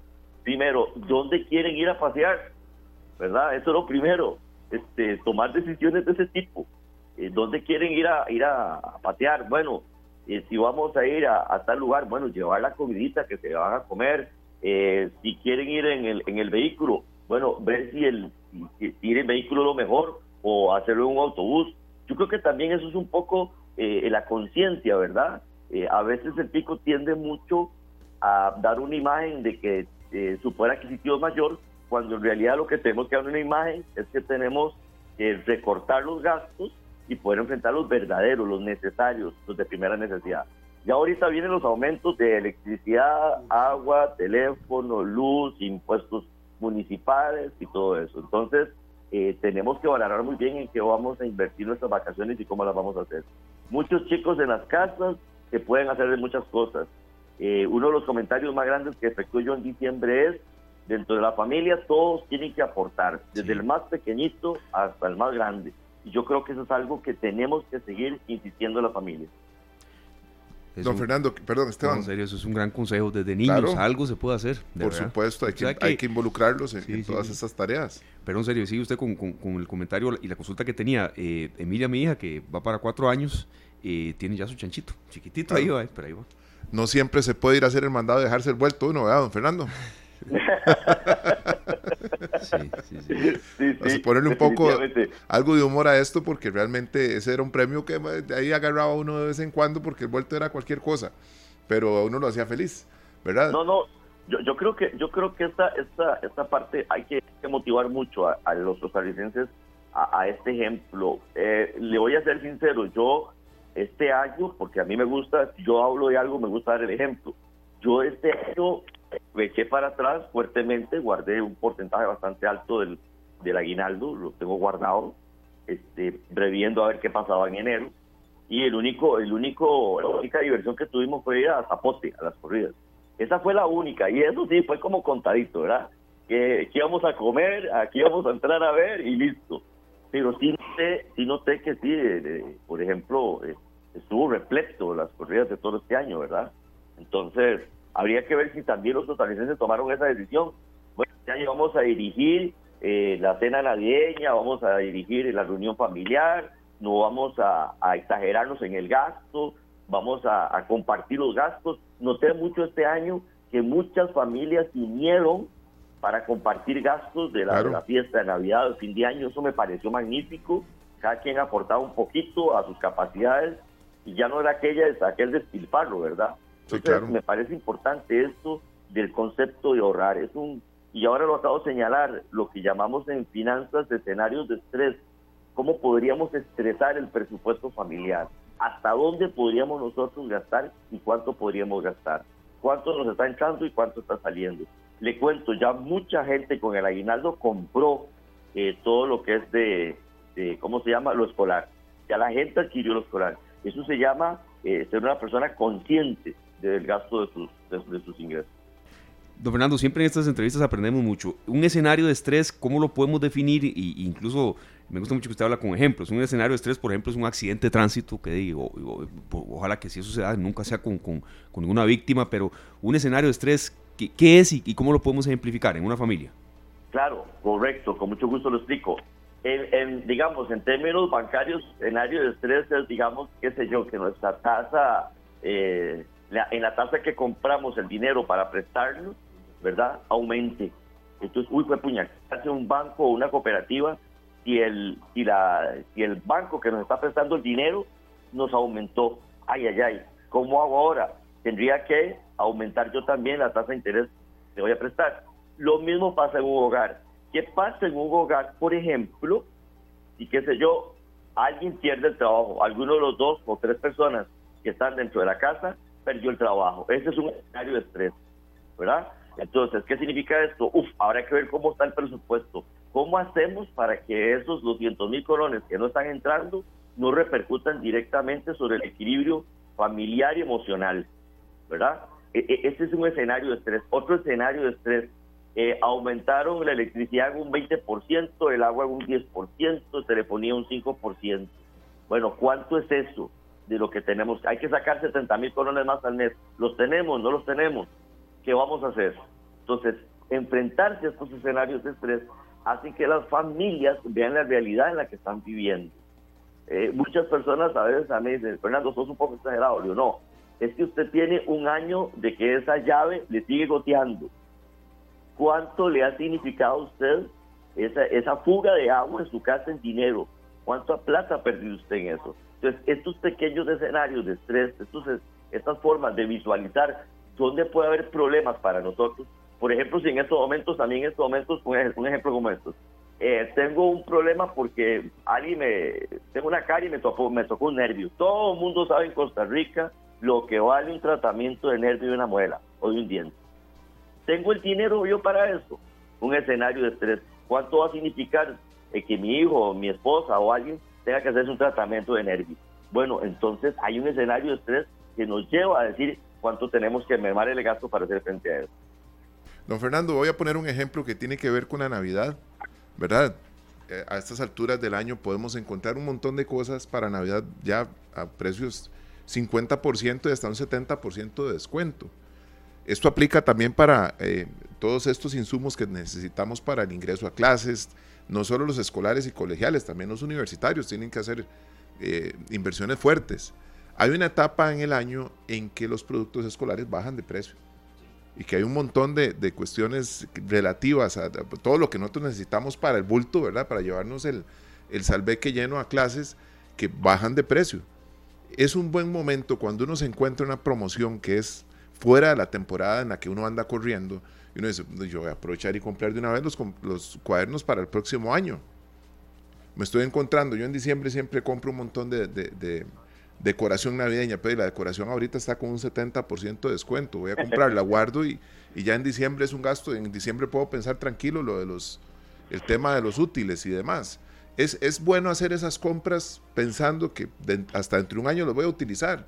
Primero, ¿dónde quieren ir a pasear? ¿Verdad? Eso es lo primero. Este, tomar decisiones de ese tipo. Eh, ¿Dónde quieren ir a ir a, patear? Bueno, eh, si vamos a ir a, tal lugar, bueno, llevar la comidita que se van a comer. Eh, si quieren ir en el, en el vehículo, bueno, ver si el si, ir en vehículo lo mejor o hacerlo en un autobús. Yo creo que también eso es un poco la conciencia, ¿verdad? Eh, a veces el pico tiende mucho a dar una imagen de que eh, su poder adquisitivo es mayor, cuando en realidad lo que tenemos que dar una imagen es que tenemos que recortar los gastos y poder enfrentar los verdaderos, los necesarios, los de primera necesidad. Ya ahorita vienen los aumentos de electricidad, agua, teléfono, luz, impuestos municipales y todo eso. Entonces, eh, tenemos que valorar muy bien en qué vamos a invertir nuestras vacaciones y cómo las vamos a hacer. Muchos chicos en las casas se pueden hacer de muchas cosas. Eh, uno de los comentarios más grandes que efectué yo en diciembre es, dentro de la familia todos tienen que aportar, desde el más pequeñito hasta el más grande. Y yo creo que eso es algo que tenemos que seguir insistiendo en la familia. Don Fernando, perdón, Esteban. en serio, eso es un gran consejo. Desde niños algo se puede hacer. Por supuesto, hay que, hay que involucrarlos en, todas estas tareas. Pero en serio, sigue usted con, el comentario y la consulta que tenía. Eh, Emilia, mi hija, que va para cuatro años, y tiene ya su chanchito, chiquitito ahí va, pero ahí va. No siempre se puede ir a hacer el mandado y dejarse el vuelto uno, ¿verdad, don Fernando? (laughs) sí, sí, sí. ponerle un poco algo de humor a esto porque realmente ese era un premio que ahí agarraba uno de vez en cuando porque el vuelto era cualquier cosa, pero a uno lo hacía feliz, ¿verdad? No, no, Yo, yo creo que yo creo que esta esta esta parte hay que, motivar mucho a, los costarricenses a, a, este ejemplo. Eh, le voy a ser sincero, yo este año, porque a mí me gusta, yo hablo de algo, me gusta dar el ejemplo. Yo este año me eché para atrás fuertemente, guardé un porcentaje bastante alto del, del aguinaldo, lo tengo guardado, este, previendo a ver qué pasaba en enero. Y el único, el único, la única diversión que tuvimos fue ir a Zapote, a las corridas. Esa fue la única, y eso sí, fue como contadito, ¿verdad? Que, que íbamos a comer, aquí íbamos a entrar a ver y listo. Pero sí noté, sí noté que sí, por ejemplo, eh, estuvo repleto las corridas de todo este año, ¿verdad? Entonces, habría que ver si también los costarricenses tomaron esa decisión. Bueno, este año vamos a dirigir eh, la cena navideña, vamos a dirigir la reunión familiar, no vamos a, exagerarnos en el gasto, vamos a, compartir los gastos. Noté mucho este año que muchas familias vinieron para compartir gastos de la, fiesta de Navidad, de fin de año. Eso me pareció magnífico. Cada quien aportaba un poquito a sus capacidades y ya no era aquella, aquel despilfarro, ¿verdad? Entonces, me parece importante esto del concepto de ahorrar. Es un y ahora lo acabo de señalar, lo que llamamos en finanzas de escenarios de estrés. ¿Cómo podríamos estresar el presupuesto familiar? ¿Hasta dónde podríamos nosotros gastar y cuánto podríamos gastar? ¿Cuánto nos está entrando y cuánto está saliendo? Le cuento, ya mucha gente con el aguinaldo compró eh, todo lo que es de, ¿cómo se llama? Lo escolar. Ya la gente adquirió lo escolar. Eso se llama eh, ser una persona consciente del gasto de sus, de sus ingresos. Don Fernando, siempre en estas entrevistas aprendemos mucho. Un escenario de estrés, ¿cómo lo podemos definir? Y incluso me gusta mucho que usted habla con ejemplos. Un escenario de estrés, por ejemplo, es un accidente de tránsito, que digo, ojalá que si eso se da, nunca sea con, con, ninguna víctima, pero un escenario de estrés, ¿qué, es y, cómo lo podemos ejemplificar en una familia? Claro, correcto, con mucho gusto lo explico. En, digamos, en términos bancarios, escenario de estrés es, digamos, qué sé yo, que nuestra tasa, eh, en la tasa que compramos el dinero para prestarnos, ¿verdad? Aumente. Entonces, uy, fue puñal, hace un banco o una cooperativa, si el, si, la, si el banco que nos está prestando el dinero nos aumentó, ay, ay, ay, ¿cómo hago ahora? Tendría que aumentar yo también la tasa de interés que voy a prestar. Lo mismo pasa en un hogar. ¿Qué pasa en un hogar, por ejemplo, y qué sé yo, alguien pierde el trabajo, alguno de los dos o tres personas que están dentro de la casa perdió el trabajo. Ese es un escenario de estrés, ¿verdad? Entonces, ¿qué significa esto? Uf, habrá que ver cómo está el presupuesto. ¿Cómo hacemos para que esos 200 mil colones que no están entrando no repercutan directamente sobre el equilibrio familiar y emocional? ¿Verdad? E, e, ese es un escenario de estrés. Otro escenario de estrés, eh, aumentaron la electricidad en un 20%, el agua en un 10%, telefonía un 5%. Bueno, ¿cuánto es eso de lo que tenemos? Hay que sacar 70 mil colones más al mes. ¿Los tenemos? ¿No los tenemos? ¿qué vamos a hacer? Entonces, enfrentarse a estos escenarios de estrés hace que las familias vean la realidad en la que están viviendo. Eh, muchas personas a veces a mí dicen, Fernando, sos un poco exagerado. Yo no, es que usted tiene un año de que esa llave le sigue goteando. ¿Cuánto le ha significado a usted esa, esa fuga de agua en su casa en dinero? ¿Cuánta plata ha perdido usted en eso? Entonces, estos pequeños escenarios de estrés, estos, estas formas de visualizar dónde puede haber problemas para nosotros. Por ejemplo, si en estos momentos, también en estos momentos, un, ejemplo como estos, eh, tengo un problema porque alguien me, tengo una carie y me tocó, me tocó un nervio. Todo el mundo sabe en Costa Rica lo que vale un tratamiento de nervio de una muela o de un diente. Tengo el dinero yo para eso. Un escenario de estrés. ¿Cuánto va a significar eh, que mi hijo, mi esposa o alguien tenga que hacerse un tratamiento de nervio? Bueno, entonces hay un escenario de estrés que nos lleva a decir, cuánto tenemos que mermar el gasto para hacer frente a eso. Don Fernando, voy a poner un ejemplo que tiene que ver con la Navidad, ¿verdad? Eh, a estas alturas del año podemos encontrar un montón de cosas para Navidad ya a precios 50% y hasta un 70% de descuento. Esto aplica también para eh, todos estos insumos que necesitamos para el ingreso a clases, no solo los escolares y colegiales, también los universitarios tienen que hacer eh, inversiones fuertes hay una etapa en el año en que los productos escolares bajan de precio y que hay un montón de, cuestiones relativas a, todo lo que nosotros necesitamos para el bulto, ¿verdad? Para llevarnos el, el salveque lleno a clases que bajan de precio. Es un buen momento cuando uno se encuentra una promoción que es fuera de la temporada en la que uno anda corriendo. Y uno dice, yo voy a aprovechar y comprar de una vez los, los cuadernos para el próximo año. Me estoy encontrando, yo en diciembre siempre compro un montón de, de, decoración navideña, pero la decoración ahorita está con un 70% de descuento. Voy a comprar, la guardo y, y ya en diciembre es un gasto. En diciembre puedo pensar tranquilo lo de los, el tema de los útiles y demás. Es, es bueno hacer esas compras pensando que hasta dentro de un año lo voy a utilizar,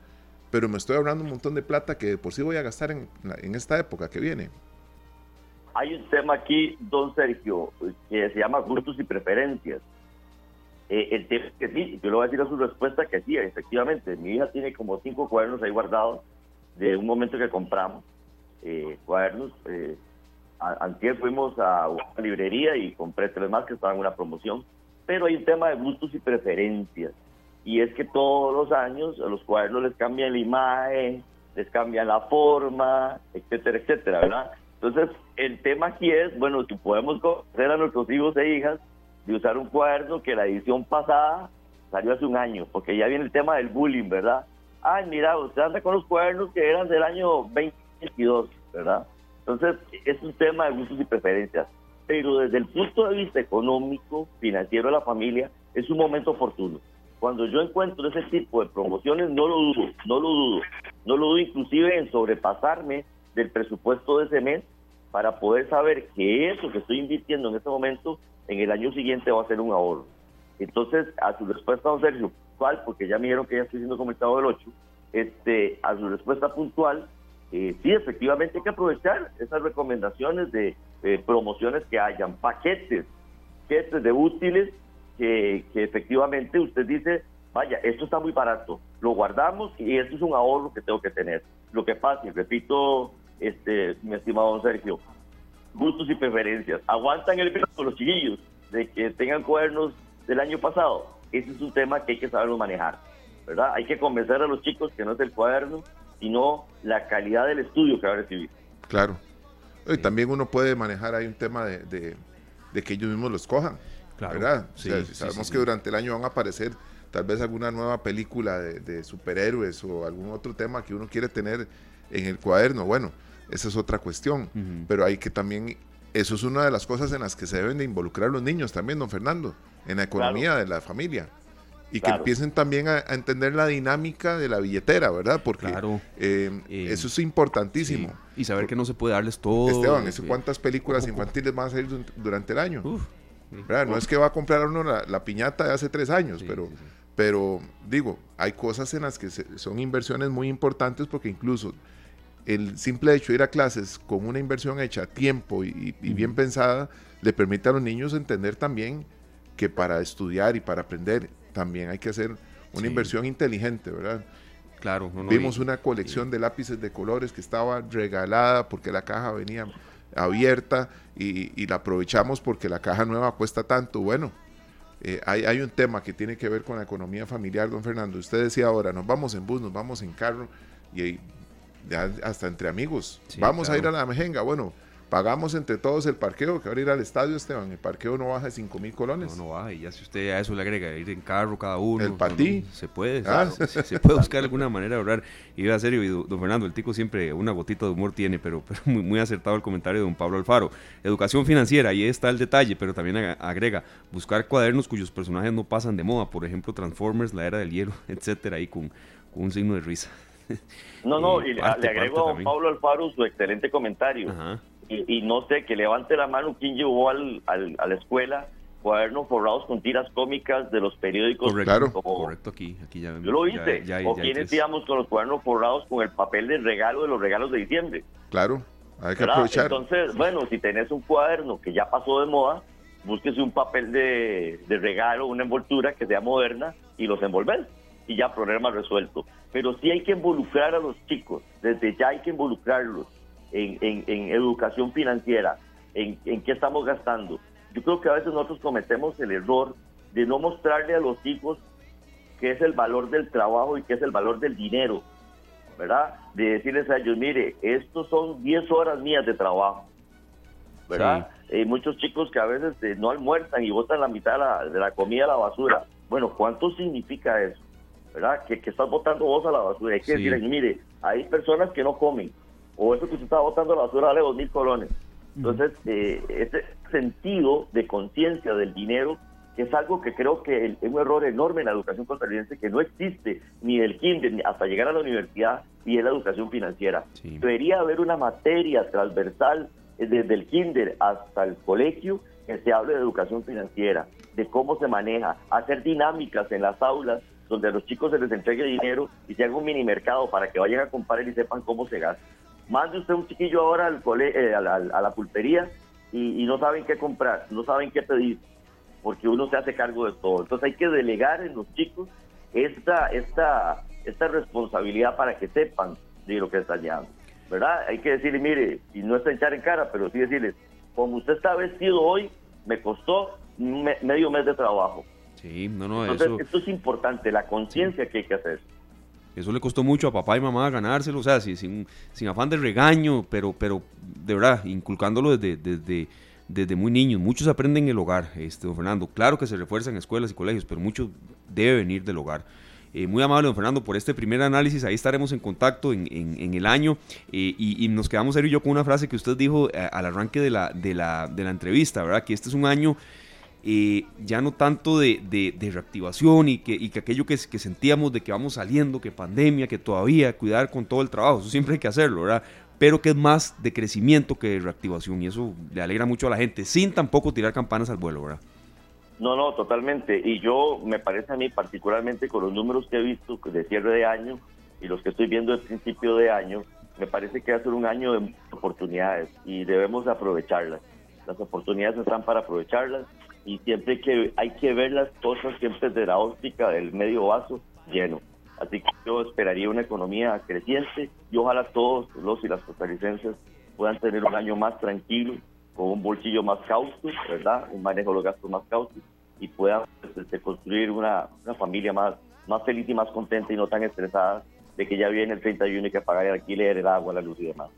pero me estoy ahorrando un montón de plata que por sí voy a gastar en, en esta época que viene. Hay un tema aquí, don Sergio, que se llama gustos y preferencias. Eh, el tema es que sí, yo le voy a decir a su respuesta que sí, efectivamente. Mi hija tiene como cinco cuadernos ahí guardados de un momento que compramos eh, cuadernos. Eh, fuimos a una librería y compré tres más que estaban en una promoción. Pero hay un tema de gustos y preferencias. Y es que todos los años a los cuadernos les cambian la imagen, les cambian la forma, etcétera, etcétera, ¿verdad? Entonces, el tema aquí es, bueno, si podemos conocer a nuestros hijos e hijas de usar un cuaderno que la edición pasada salió hace un año, porque ya viene el tema del bullying, ¿verdad? Ay, mira, usted anda con los cuadernos que eran del año 2022, ¿verdad? Entonces, es un tema de gustos y preferencias. Pero desde el punto de vista económico, financiero de la familia, es un momento oportuno. Cuando yo encuentro ese tipo de promociones, no lo dudo, no lo dudo. No lo dudo inclusive en sobrepasarme del presupuesto de ese mes para poder saber que eso que estoy invirtiendo en este momento en el año siguiente va a ser un ahorro. Entonces, a su respuesta, don Sergio, puntual, porque ya me dijeron que ya estoy siendo comentado del 8, este, a su respuesta puntual, eh, sí, efectivamente hay que aprovechar esas recomendaciones de promociones que hayan, paquetes, paquetes de útiles que, que efectivamente usted dice, vaya, esto está muy barato, lo guardamos y esto es un ahorro que tengo que tener. Lo que pasa, y repito, este, mi estimado don Sergio, gustos y preferencias. ¿Aguantan el con los chiquillos de que tengan cuadernos del año pasado? Ese es un tema que hay que saberlo manejar, ¿verdad? Hay que convencer a los chicos que no es el cuaderno, sino la calidad del estudio que va a recibir. Claro. Y también uno puede manejar ahí un tema de, de, que ellos mismos los cojan, ¿verdad? sabemos que durante el año van a aparecer tal vez alguna nueva película de, de superhéroes o algún otro tema que uno quiere tener en el cuaderno. Bueno, esa es otra cuestión. Pero hay que también, eso es una de las cosas en las que se deben de involucrar los niños también, don Fernando, en la economía de la familia. Y que empiecen también a, entender la dinámica de la billetera, ¿verdad? Porque eh, eh, eso es importantísimo. Y saber que no se puede darles todo. Esteban, ¿cuántas películas infantiles van a salir durante el año? No es que va a comprar uno la, piñata de hace tres años, pero, pero digo, hay cosas en las que son inversiones muy importantes porque incluso el simple hecho de ir a clases con una inversión hecha a tiempo y, bien pensada le permite a los niños entender también que para estudiar y para aprender también hay que hacer una inversión inteligente, ¿verdad? Claro. Vimos una colección de lápices de colores que estaba regalada porque la caja venía abierta y, la aprovechamos porque la caja nueva cuesta tanto. Bueno, eh, hay, hay, un tema que tiene que ver con la economía familiar, don Fernando. Usted decía ahora, nos vamos en bus, nos vamos en carro y hasta entre amigos. Vamos a ir a la mejenga. Bueno, pagamos entre todos el parqueo, que ahora ir al estadio, Esteban, el parqueo no baja de 5 mil colones. No, no baja, y ya si usted a eso le agrega ir en carro cada uno. El patí. se puede, ah. se puede buscar alguna manera de ahorrar. Y a serio, don Fernando, el tico siempre una gotita de humor tiene, pero, pero muy, muy, acertado el comentario de don Pablo Alfaro. Educación financiera, ahí está el detalle, pero también agrega, buscar cuadernos cuyos personajes no pasan de moda, por ejemplo, Transformers, la era del hielo, (laughs) etcétera, ahí con, con un signo de risa. No, no, y, le agrego a Pablo Alfaro su excelente comentario. Y, no sé, que levante la mano quién llevó al, a la escuela cuadernos forrados con tiras cómicas de los periódicos. Correcto, correcto aquí, aquí ya. Yo lo hice. o quienes íbamos con los cuadernos forrados con el papel de regalo de los regalos de diciembre. Claro, hay que aprovechar. Entonces, bueno, si tenés un cuaderno que ya pasó de moda, búsquese un papel de, de regalo, una envoltura que sea moderna y los envolver y ya problema resuelto. Pero sí hay que involucrar a los chicos, desde ya hay que involucrarlos en, en, educación financiera, en, en qué estamos gastando. Yo creo que a veces nosotros cometemos el error de no mostrarle a los hijos qué es el valor del trabajo y qué es el valor del dinero, ¿verdad? De decirles a ellos, mire, estos son 10 horas mías de trabajo, ¿verdad? Hay muchos chicos que a veces eh, no almuerzan y botan la mitad de la, de la comida a la basura. Bueno, ¿cuánto significa eso? ¿Verdad? Que, que estás botando vos a la basura. Hay que decir, mire, hay personas que no comen o eso que usted estaba botando la basura vale dos mil colones. Entonces, eh, ese sentido de conciencia del dinero es algo que creo que es un error enorme en la educación costarricense que no existe ni del kinder ni hasta llegar a la universidad y es la educación financiera. Debería haber una materia transversal eh, desde el kinder hasta el colegio que se hable de educación financiera, de cómo se maneja, hacer dinámicas en las aulas donde a los chicos se les entregue dinero y se haga un mini mercado para que vayan a comprar y sepan cómo se gasta. Mande usted un chiquillo ahora al eh, a, la, pulpería y, no saben qué comprar, no saben qué pedir, porque uno se hace cargo de todo. Entonces hay que delegar en los chicos esta, esta, esta responsabilidad para que sepan de lo que están llevando. ¿Verdad? Hay que decirle, mire, y no está echar en cara, pero sí decirles, como usted está vestido hoy, me costó medio mes de trabajo. Sí, no, no, Entonces, eso... Esto es importante, la conciencia que hay que hacer. Eso le costó mucho a papá y mamá ganárselo, o sea, sin, sin, afán de regaño, pero, pero de verdad, inculcándolo desde, desde, desde muy niños. Muchos aprenden en el hogar, este, don Fernando. Claro que se refuerzan en escuelas y colegios, pero mucho debe venir del hogar. Eh, muy amable, don Fernando, por este primer análisis. Ahí estaremos en contacto en, en, el año. Eh, y, nos quedamos él y yo con una frase que usted dijo eh, al arranque de la, de, la, de la entrevista, ¿verdad? Que este es un año ya no tanto de, reactivación y que, y que aquello que, que, sentíamos de que vamos saliendo, que pandemia, que todavía cuidar con todo el trabajo, eso siempre hay que hacerlo, ¿verdad? Pero que es más de crecimiento que de reactivación y eso le alegra mucho a la gente, sin tampoco tirar campanas al vuelo, ¿verdad? No, no, totalmente. Y yo me parece a mí, particularmente con los números que he visto de cierre de año y los que estoy viendo de principio de año, me parece que va a ser un año de oportunidades y debemos aprovecharlas. Las oportunidades están para aprovecharlas y siempre que hay que ver las cosas siempre desde la óptica del medio vaso lleno. Así que yo esperaría una economía creciente y ojalá todos los y las costarricenses puedan tener un año más tranquilo, con un bolsillo más causto, ¿verdad? Un manejo de los gastos más cautos y puedan pues, este, construir una, una, familia más, más feliz y más contenta y no tan estresada de que ya viene el 31 y que pagar el alquiler, el agua, la luz y demás.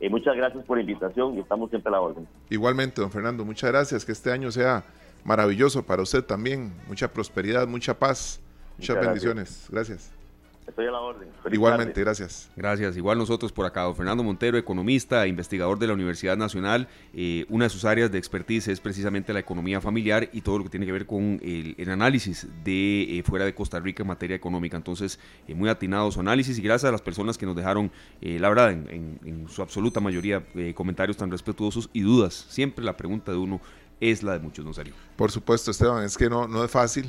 Eh, muchas gracias por la invitación y estamos siempre a la orden. Igualmente, don Fernando, muchas gracias. Que este año sea maravilloso para usted también. Mucha prosperidad, mucha paz, muchas, bendiciones. Gracias. Estoy a la orden. Igualmente, gracias. Gracias. Igual nosotros por acá. Don Fernando Montero, economista, investigador de la Universidad Nacional. Eh, una de sus áreas de expertise es precisamente la economía familiar y todo lo que tiene que ver con el, análisis de eh, fuera de Costa Rica en materia económica. Entonces, eh, muy atinado su análisis y gracias a las personas que nos dejaron, la verdad, en, en su absoluta mayoría, comentarios tan respetuosos y dudas. Siempre la pregunta de uno es la de muchos, ¿no, salió. Por supuesto, Esteban, es que no, no es fácil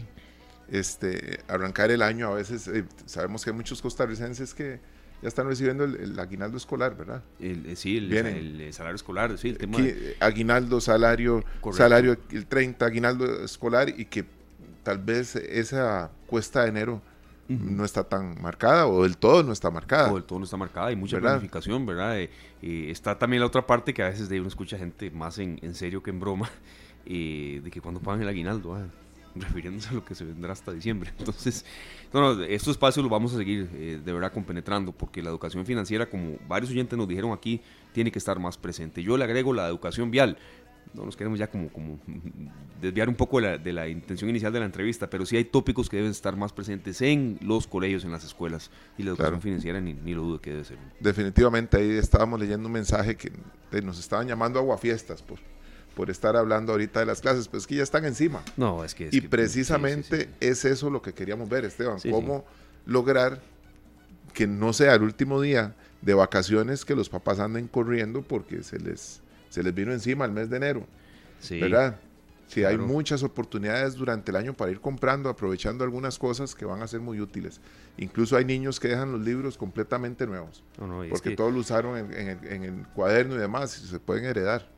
este, arrancar el año. A veces eh, sabemos que hay muchos costarricenses que ya están recibiendo el, aguinaldo escolar, ¿verdad? El, eh, sí, el, salario escolar, sí, el tema. Aguinaldo, salario, salario, el 30, aguinaldo escolar y que tal vez esa cuesta de enero no está tan marcada o del todo no está marcada. O del todo no está marcada, hay mucha planificación, ¿verdad? Eh, está también la otra parte que a veces de uno escucha gente más en, en serio que en broma de que cuando pagan el aguinaldo, ah, (laughs) refiriéndose a lo que se vendrá hasta diciembre. (laughs) Entonces, no, estos espacios los vamos a seguir eh, de verdad compenetrando, porque la educación financiera, como varios oyentes nos dijeron aquí, tiene que estar más presente. Yo le agrego la educación vial. No nos queremos ya como, como (laughs) desviar un poco de la, intención inicial de la entrevista, pero sí hay tópicos que deben estar más presentes en los colegios, en las escuelas, y la educación financiera ni, ni, lo dudo que debe ser. Definitivamente, ahí estábamos leyendo un mensaje que nos estaban llamando aguafiestas, pues por estar hablando ahorita de las clases, pues que ya están encima. No, es que... y precisamente es eso lo que queríamos ver, Esteban, cómo lograr que no sea el último día de vacaciones que los papás anden corriendo porque se les, se les vino encima el mes de enero. ¿Verdad? Sí, hay muchas oportunidades durante el año para ir comprando, aprovechando algunas cosas que van a ser muy útiles. Incluso hay niños que dejan los libros completamente nuevos, porque todos lo usaron en, el, cuaderno y demás, y se pueden heredar.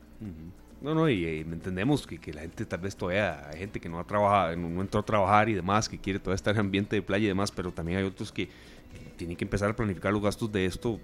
No, no, y, entendemos que, que, la gente tal vez todavía, hay gente que no ha trabajado, no, entró a trabajar y demás, que quiere todavía estar en ambiente de playa y demás, pero también hay otros que tienen que empezar a planificar los gastos de esto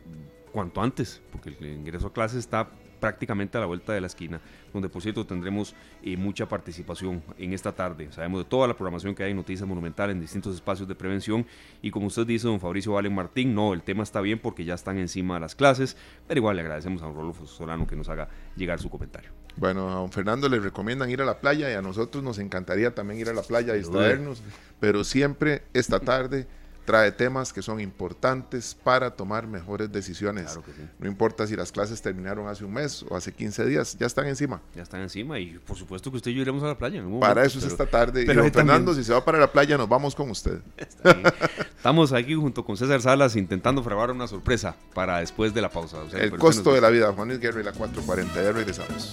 cuanto antes, porque el ingreso a clases está prácticamente a la vuelta de la esquina, donde por cierto tendremos eh, mucha participación en esta tarde. Sabemos de toda la programación que hay en Noticias Monumental en distintos espacios de prevención y como usted dice, don Fabricio Valen Martín, no, el tema está bien porque ya están encima de las clases, pero igual le agradecemos a don Rolfo Solano que nos haga llegar su comentario. Bueno, a don Fernando le recomiendan ir a la playa y a nosotros nos encantaría también ir a la playa y distraernos, pero siempre esta tarde trae temas que son importantes para tomar mejores decisiones. No importa si las clases terminaron hace un mes o hace 15 días, ya están encima. Ya están encima y por supuesto que usted y yo iremos a la playa. para eso es esta tarde. Pero y Fernando, si se va para la playa, nos vamos con usted. (laughs) Estamos aquí junto con César Salas intentando fraguar una sorpresa para después de la pausa. El costo de la vida, Juan Luis Guerra y la 440. Ya regresamos.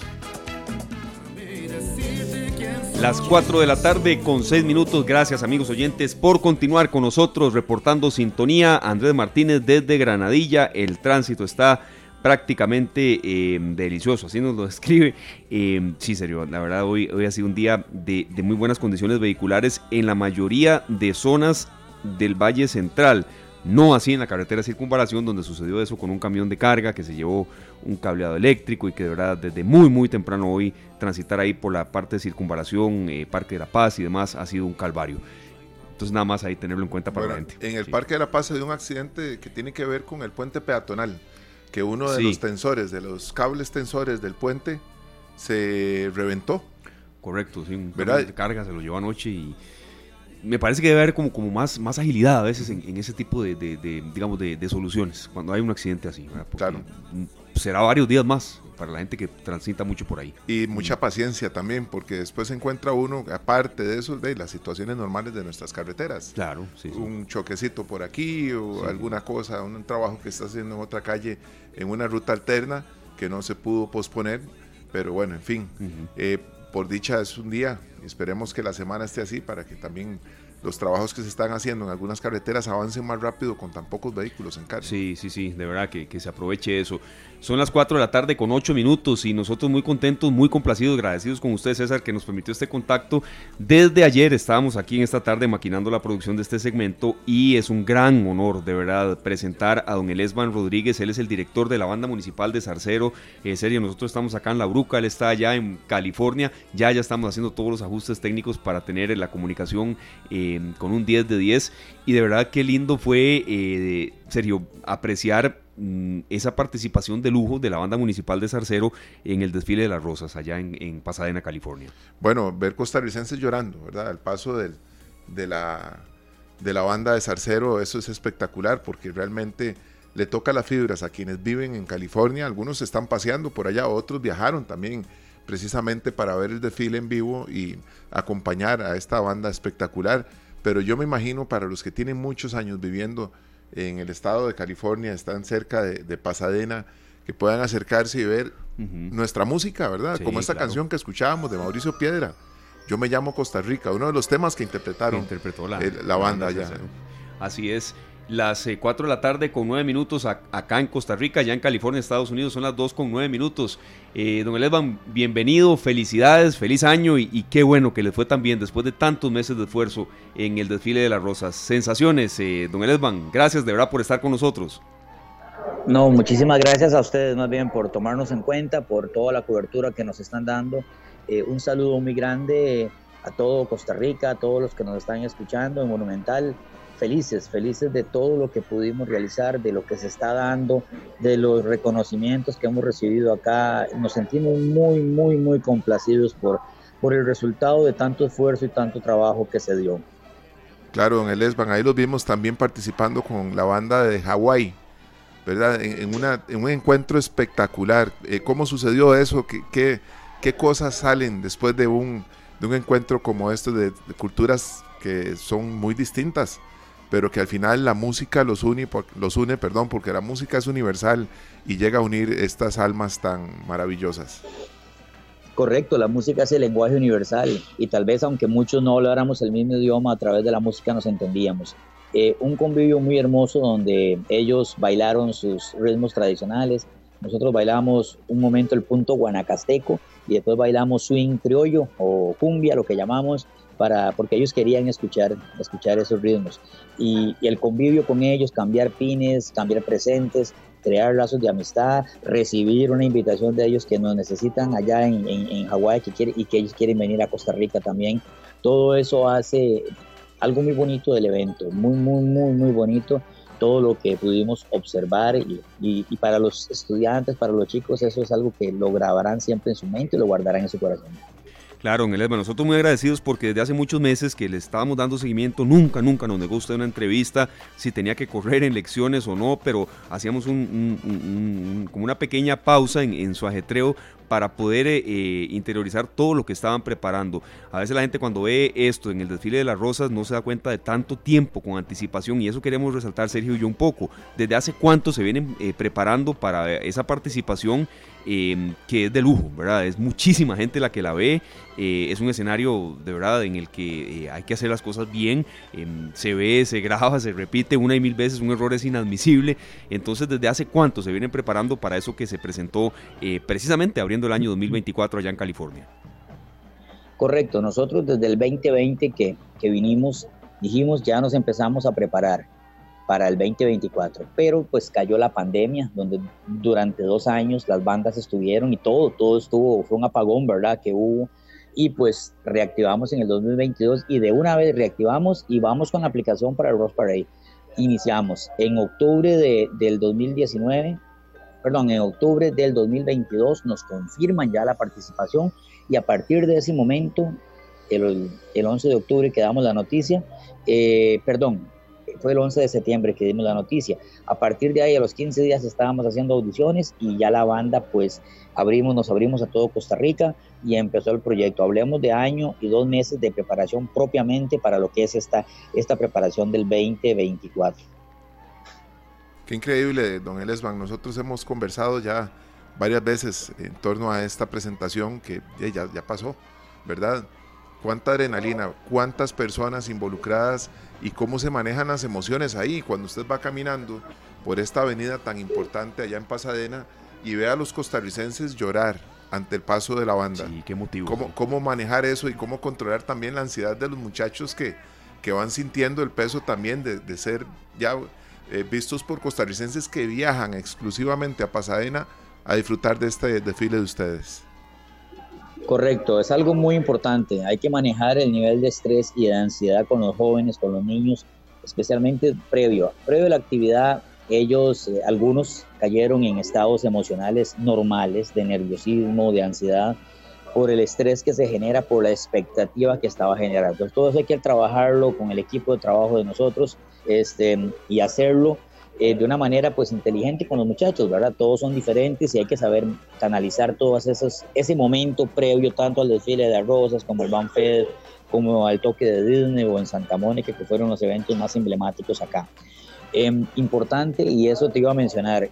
Las 4 de la tarde con 6 minutos. Gracias amigos oyentes por continuar con nosotros reportando sintonía. Andrés Martínez desde Granadilla. El tránsito está prácticamente em, delicioso, así nos lo (laughs) describe. Eh, sí, serio, la verdad hoy, hoy ha sido un día de, de muy buenas condiciones vehiculares en la mayoría de zonas del Valle Central. No así en la carretera circunvalación donde sucedió eso con un camión de carga que se llevó un cableado eléctrico y que de verdad desde muy muy temprano hoy transitar ahí por la parte de circunvalación, eh, Parque de la Paz y demás ha sido un calvario. Entonces nada más ahí tenerlo en cuenta para la gente. En el Parque de la Paz se dio un accidente que tiene que ver con el puente peatonal, que uno de los tensores, de los cables tensores del puente se reventó. Correcto, sí, un ¿verdad? de carga se lo llevó anoche y me parece que debe haber como, como más, más agilidad a veces en, ese tipo de, digamos, de, soluciones, cuando hay un accidente así. Claro. Será varios días más para la gente que transita mucho por ahí. Y mucha paciencia también, porque después se encuentra uno, aparte de eso, de las situaciones normales de nuestras carreteras. Claro, sí. Un choquecito por aquí o alguna cosa, un trabajo que está haciendo en otra calle, en una ruta alterna que no se pudo posponer. Pero bueno, en fin, eh, por dicha es un día Esperemos que la semana esté así para que también los trabajos que se están haciendo en algunas carreteras avancen más rápido con tan pocos vehículos en carga. Sí, sí, sí, de verdad que, que se aproveche eso. Son las 4 de la tarde con 8 minutos y nosotros muy contentos, muy complacidos, agradecidos con usted César que nos permitió este contacto. Desde ayer estábamos aquí en esta tarde maquinando la producción de este segmento y es un gran honor de verdad presentar a don Elesban Rodríguez, él es el director de la banda municipal de Zarcero. En serio, nosotros estamos acá en La Bruca, él está allá en California, ya ya estamos haciendo todos los ajustes técnicos para tener la comunicación eh, con un 10 de 10 y de verdad qué lindo fue, eh, Sergio, apreciar Mm, esa participación de lujo de la banda municipal de Zarcero en el desfile de las rosas allá en, Pasadena, California. Bueno, ver costarricenses llorando, ¿verdad? Al paso de, la, de la banda de Zarcero, eso es espectacular porque realmente le toca las fibras a quienes viven en California. Algunos están paseando por allá, otros viajaron también precisamente para ver el desfile en vivo y acompañar a esta banda espectacular. Pero yo me imagino para los que tienen muchos años viviendo en el estado de California, están cerca de, Pasadena, que puedan acercarse y ver nuestra música, ¿verdad? Como esta canción que escuchábamos de Mauricio Piedra. Yo me llamo Costa Rica, uno de los temas que interpretaron interpretó la, la, banda allá. Así es las 4 eh, de la tarde con 9 minutos acá en Costa Rica, ya en California, Estados Unidos, son las 2 con 9 minutos. Eh, don Elesban, bienvenido, felicidades, feliz año y, qué bueno que les fue tan bien después de tantos meses de esfuerzo en el desfile de las rosas. Sensaciones, eh, don Elesban, gracias de verdad por estar con nosotros. No, muchísimas gracias a ustedes más bien por tomarnos en cuenta, por toda la cobertura que nos están dando. Un saludo muy grande a todo Costa Rica, a todos los que nos están escuchando en Monumental felices, felices de todo lo que pudimos realizar, de lo que se está dando, de los reconocimientos que hemos recibido acá. Nos sentimos muy, muy, muy complacidos por, por el resultado de tanto esfuerzo y tanto trabajo que se dio. Claro, don Elesban, ahí los vimos también participando con la banda de Hawái, ¿verdad? En, una, en un encuentro espectacular. Eh, ¿Cómo sucedió eso? ¿Qué, qué, cosas salen después de un, de un encuentro como este de culturas que son muy distintas? Pero que al final la música los une, los une perdón, porque la música es universal y llega a unir estas almas tan maravillosas. Correcto, la música es el lenguaje universal y tal vez aunque muchos no habláramos el mismo idioma, a través de la música nos entendíamos. Eh, un convivio muy hermoso donde ellos bailaron sus ritmos tradicionales, nosotros bailamos un momento el punto guanacasteco y después bailamos swing criollo o cumbia, lo que llamamos, para, porque ellos querían escuchar, escuchar esos ritmos. Y, el convivio con ellos, cambiar pines, cambiar presentes, crear lazos de amistad, recibir una invitación de ellos que nos necesitan allá en, en, Hawái que y que ellos quieren venir a Costa Rica también. Todo eso hace algo muy bonito del evento, muy, muy, muy, muy bonito todo lo que pudimos observar y, y, para los estudiantes, para los chicos, eso es algo que lo grabarán siempre en su mente y lo guardarán en su corazón. Claro, don Elesma, nosotros muy agradecidos porque desde hace muchos meses que le estábamos dando seguimiento, nunca, nunca nos negó usted una entrevista, si tenía que correr en lecciones o no, pero hacíamos un, como una pequeña pausa en, su ajetreo para poder eh, eh, interiorizar todo lo que estaban preparando. A veces la gente cuando ve esto en el desfile de las rosas no se da cuenta de tanto tiempo con anticipación y eso queremos resaltar Sergio y yo un poco. ¿Desde hace cuánto se vienen eh, preparando para esa participación? Em, que es de lujo, ¿verdad? Es muchísima gente la que la ve, es un escenario de verdad en el que hay que hacer las cosas bien, em, se ve, se graba, se repite una y mil veces, un error es inadmisible, entonces desde hace cuánto se vienen preparando para eso que se presentó precisamente abriendo el año 2024 allá en California. Correcto, nosotros desde el 2020 que, que vinimos, dijimos ya nos empezamos a preparar para el 2024, pero pues cayó la pandemia, donde durante dos años las bandas estuvieron y todo, todo estuvo, fue un apagón, ¿verdad? Que hubo y pues reactivamos en el 2022 y de una vez reactivamos y vamos con la aplicación para el Rose Parade. Iniciamos en octubre de, del 2019 perdón, en octubre del 2022 nos confirman ya la participación y a partir de ese momento, el, el 11 de octubre que damos la noticia, eh, perdón, fue el 11 de septiembre que dimos la noticia. A partir de ahí, a los 15 días estábamos haciendo audiciones y ya la banda, pues abrimos, nos abrimos a todo Costa Rica y empezó el proyecto. Hablemos de año y dos meses de preparación propiamente para lo que es esta, esta preparación del 2024. Qué increíble, don Elesban. Nosotros hemos conversado ya varias veces en torno a esta presentación que ya, ya pasó, ¿verdad? Cuánta adrenalina, cuántas personas involucradas y cómo se manejan las emociones ahí cuando usted va caminando por esta avenida tan importante allá en Pasadena y ve a los costarricenses llorar ante el paso de la banda. Sí, qué motivo. ¿Cómo, cómo manejar eso y cómo controlar también la ansiedad de los muchachos que, que van sintiendo el peso también de, de ser ya eh, vistos por costarricenses que viajan exclusivamente a Pasadena a disfrutar de este desfile de ustedes. Correcto, es algo muy importante. Hay que manejar el nivel de estrés y de ansiedad con los jóvenes, con los niños, especialmente previo. Previo a la actividad, ellos, eh, algunos cayeron en estados emocionales normales de nerviosismo, de ansiedad, por el estrés que se genera, por la expectativa que estaba generando. Entonces, todo eso hay que trabajarlo con el equipo de trabajo de nosotros este, y hacerlo eh, de una manera pues inteligente con los muchachos, ¿verdad? Todos son diferentes y hay que saber canalizar todos esos, ese momento previo tanto al desfile de rosas como el Banfed, como al toque de Disney o en Santa Mónica, que fueron los eventos más emblemáticos acá. Em, importante, y eso te iba a mencionar,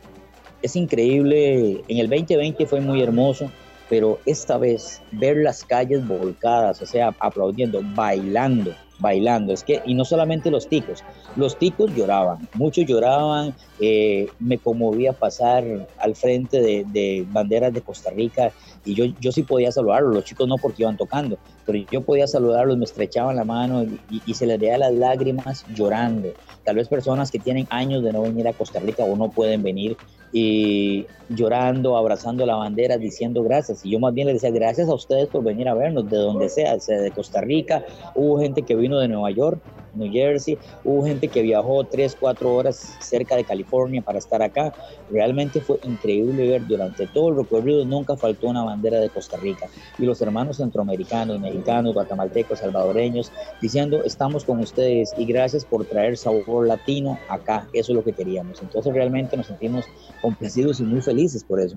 es increíble, en el 2020 fue muy hermoso, pero esta vez ver las calles volcadas, o sea, aplaudiendo, bailando, bailando. Es que, y no solamente los ticos, los ticos lloraban, muchos lloraban, eh, me conmovía pasar al frente de, banderas de Costa Rica y yo, yo sí podía saludarlos, los chicos no porque iban tocando, pero yo podía saludarlos, me estrechaban la mano y, y se les veía las lágrimas llorando. Tal vez personas que tienen años de no venir a Costa Rica o no pueden venir y llorando, abrazando la bandera, diciendo gracias. Y yo más bien le decía gracias a ustedes por venir a vernos, de donde sea, sea de Costa Rica, hubo gente que vino de Nueva York, New Jersey, hubo gente que viajó tres, cuatro horas cerca de California para estar acá. Realmente fue increíble ver durante todo el recorrido, nunca faltó una bandera de Costa Rica. Y los hermanos centroamericanos, mexicanos, guatemaltecos, salvadoreños, diciendo estamos con ustedes y gracias por traer sabor latino acá, eso es lo que queríamos. Entonces realmente nos sentimos complacidos y muy felices por eso.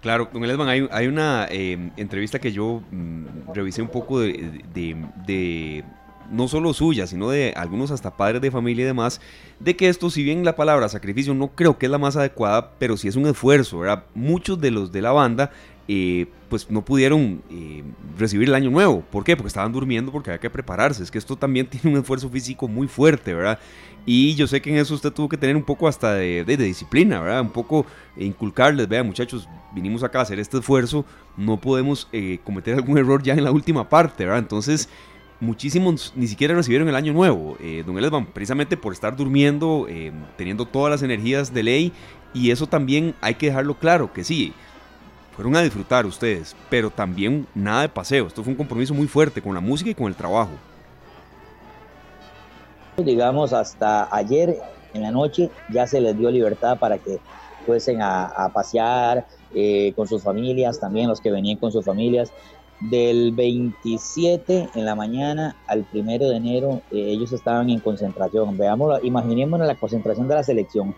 Claro, don Elesman, hay, una eh, entrevista que yo mm, revisé un poco de, no solo suya, sino de algunos hasta padres de familia y demás, de que esto, si bien la palabra sacrificio no creo que es la más adecuada, pero sí es un esfuerzo, ¿verdad? Muchos de los de la banda eh, pues no pudieron eh, recibir el año nuevo. ¿Por qué? Porque estaban durmiendo porque había que prepararse. Es que esto también (laughs) tiene un esfuerzo físico muy fuerte, ¿verdad? Y yo sé que en eso usted tuvo que tener un poco hasta de, disciplina, ¿verdad? Un poco inculcarles, vean muchachos, vinimos acá a hacer este esfuerzo, no podemos eh, cometer algún error ya en la última parte, ¿verdad? Entonces, muchísimos ni siquiera recibieron el año nuevo, don Elesban, precisamente por estar durmiendo, teniendo todas las energías de ley, y eso también hay que dejarlo claro, que sí, fueron a disfrutar ustedes, pero también nada de paseo. Esto fue un compromiso muy fuerte con la música y con el trabajo. Digamos, hasta ayer en la noche ya se les dio libertad para que fuesen a, pasear eh, con sus familias, también los que venían con sus familias. Del 27 en la mañana al 1 de enero eh, ellos estaban en concentración. Veamos, imaginémonos la concentración de la selección,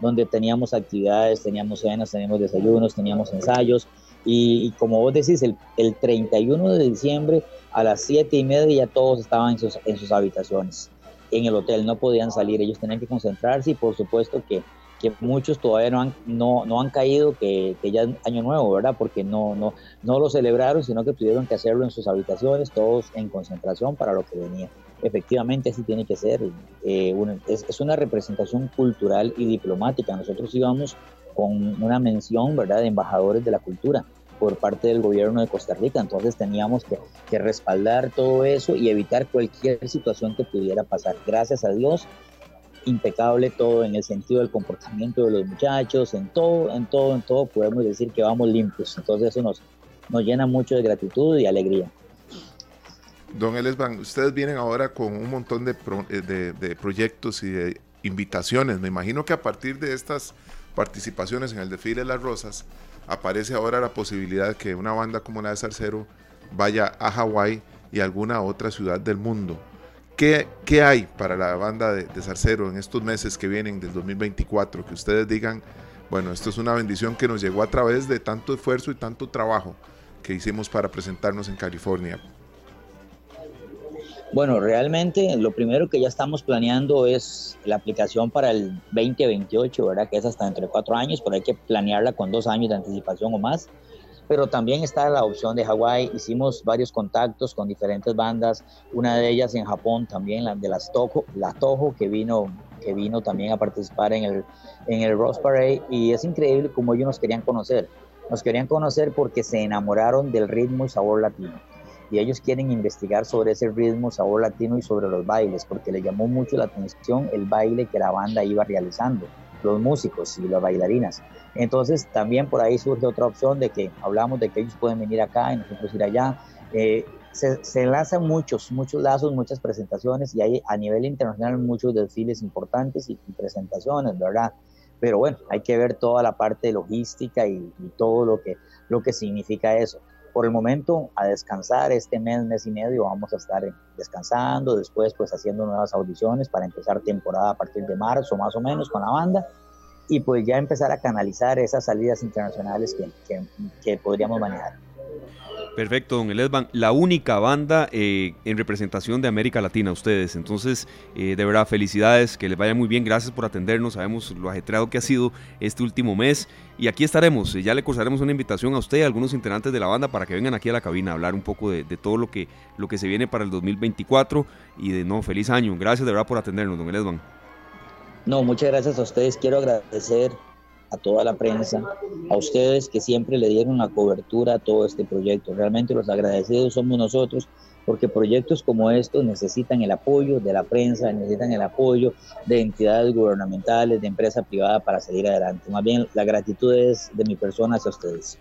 donde teníamos actividades, teníamos cenas, teníamos desayunos, teníamos ensayos. Y, como vos decís, el, el, 31 de diciembre a las 7 y media ya todos estaban en sus, en sus habitaciones, en el hotel, no podían salir, ellos tenían que concentrarse y por supuesto que que muchos todavía no han, no, no han caído, que, que, ya es año nuevo, ¿verdad? Porque no, no, no lo celebraron, sino que tuvieron que hacerlo en sus habitaciones, todos en concentración para lo que venía. Efectivamente, así tiene que ser. Eh, es, es, una representación cultural y diplomática. Nosotros íbamos con una mención, ¿verdad?, de embajadores de la cultura por parte del gobierno de Costa Rica. Entonces teníamos que, que respaldar todo eso y evitar cualquier situación que pudiera pasar. Gracias a Dios, impecable todo en el sentido del comportamiento de los muchachos, en todo, en todo, en todo podemos decir que vamos limpios. Entonces eso nos, nos llena mucho de gratitud y alegría. Don Elesban, ustedes vienen ahora con un montón de, eh, de, de, proyectos y de invitaciones. Me imagino que a partir de estas participaciones en el desfile de las rosas, aparece ahora la posibilidad que una banda como la de Sarcero vaya a Hawái y alguna otra ciudad del mundo. ¿Qué, hay para la banda de, de Zarcero en estos meses que vienen del 2024? Que ustedes digan, bueno, esto es una bendición que nos llegó a través de tanto esfuerzo y tanto trabajo que hicimos para presentarnos en California. Bueno, realmente lo primero que ya estamos planeando es la aplicación para el 2028, ¿verdad? Que es hasta dentro de cuatro años, pero hay que planearla con dos años de anticipación o más pero también está la opción de Hawái. Hicimos varios contactos con diferentes bandas, una de ellas en Japón también, la de las Toho, la Toho que vino que vino también a participar en el, en el Rose Parade y es increíble como ellos nos querían conocer. Nos querían conocer porque se enamoraron del ritmo y sabor latino y ellos quieren investigar sobre ese ritmo, sabor latino y sobre los bailes, porque le llamó mucho la atención el baile que la banda iba realizando los músicos y las bailarinas. Entonces también por ahí surge otra opción de que hablamos de que ellos pueden venir acá y nosotros ir allá. Eh, se, se, lanzan muchos, muchos lazos, muchas presentaciones y hay a nivel internacional muchos desfiles importantes y, presentaciones, ¿verdad? Pero bueno, hay que ver toda la parte logística y, y, todo lo que, lo que significa eso. Por el momento, a descansar este mes, mes y medio, vamos a estar descansando, después pues haciendo nuevas audiciones para empezar temporada a partir de marzo más o menos con la banda y pues ya empezar a canalizar esas salidas internacionales que, que, podríamos manejar. Perfecto, don Elesban. La única banda eh, en representación de América Latina, ustedes. Entonces, eh, de verdad, felicidades, que les vaya muy bien. Gracias por atendernos. Sabemos lo ajetreado que ha sido este último mes. Y aquí estaremos. Ya le cursaremos una invitación a usted, a algunos integrantes de la banda, para que vengan aquí a la cabina a hablar un poco de, de todo lo que, lo que se viene para el 2024. Y de no, feliz año. Gracias de verdad por atendernos, don Elesban. No, muchas gracias a ustedes. Quiero agradecer a toda la prensa, a ustedes que siempre le dieron la cobertura a todo este proyecto. Realmente los agradecidos somos nosotros porque proyectos como estos necesitan el apoyo de la prensa, necesitan el apoyo de entidades gubernamentales, de empresa privada para salir adelante. Más bien, la gratitud es de mi persona hacia ustedes.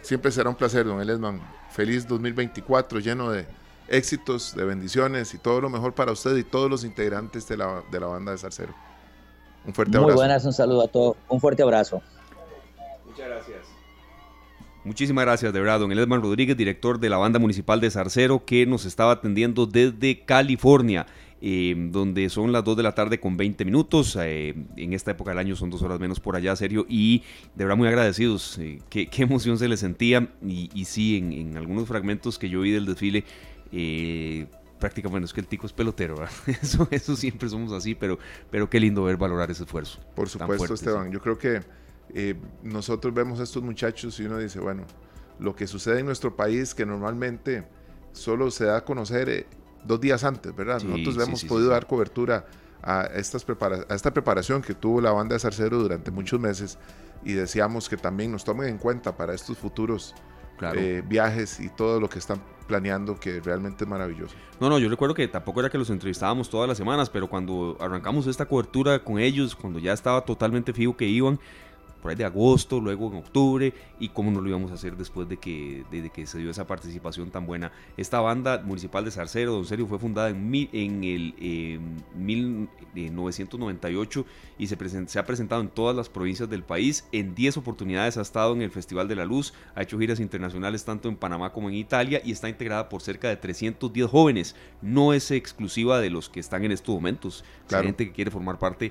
Siempre será un placer, don Elesman. Feliz 2024, lleno de éxitos, de bendiciones y todo lo mejor para usted y todos los integrantes de la, de la banda de Zarcero. Un fuerte Muy abrazo. Muy buenas, un saludo a todos. Un fuerte abrazo. Muchas gracias. Muchísimas gracias, de verdad, don Elesman Rodríguez, director de la banda municipal de Zarcero, que nos estaba atendiendo desde California. Eh, donde son las 2 de la tarde con 20 minutos. Eh, en esta época del año son dos horas menos por allá, serio. Y de verdad muy agradecidos. Eh, qué, qué, emoción se le sentía. Y, y sí, en, en, algunos fragmentos que yo vi del desfile, eh, prácticamente es que el tico es pelotero, ¿verdad? (laughs) Eso, eso siempre somos así, pero, pero qué lindo ver valorar ese esfuerzo. Por supuesto, fuerte, Esteban. Sí. Yo creo que eh, nosotros vemos a estos muchachos y uno dice, bueno, lo que sucede en nuestro país que normalmente solo se da a conocer eh, dos días antes, ¿verdad? Sí, nosotros hemos sí, podido dar cobertura a, estas prepara a esta preparación que tuvo la banda de Zarcero durante muchos meses y deseamos que también nos tomen en cuenta para estos futuros claro. eh, viajes y todo lo que están planeando que realmente es maravilloso. No, no, yo recuerdo que tampoco era que los entrevistábamos todas las semanas, pero cuando arrancamos esta cobertura con ellos, cuando ya estaba totalmente fijo que iban, por ahí de agosto, luego en octubre, y cómo no lo íbamos a hacer después de que, de, que se dio esa participación tan buena. Esta banda municipal de Zarcero, Don Serio, fue fundada en, en el 1998 y se, se ha presentado en todas las provincias del país. En 10 oportunidades ha estado en el Festival de la Luz, ha hecho giras internacionales tanto en Panamá como en Italia y está integrada por cerca de 310 jóvenes. No es exclusiva de los que están en estos momentos. Claro. Gente que quiere formar parte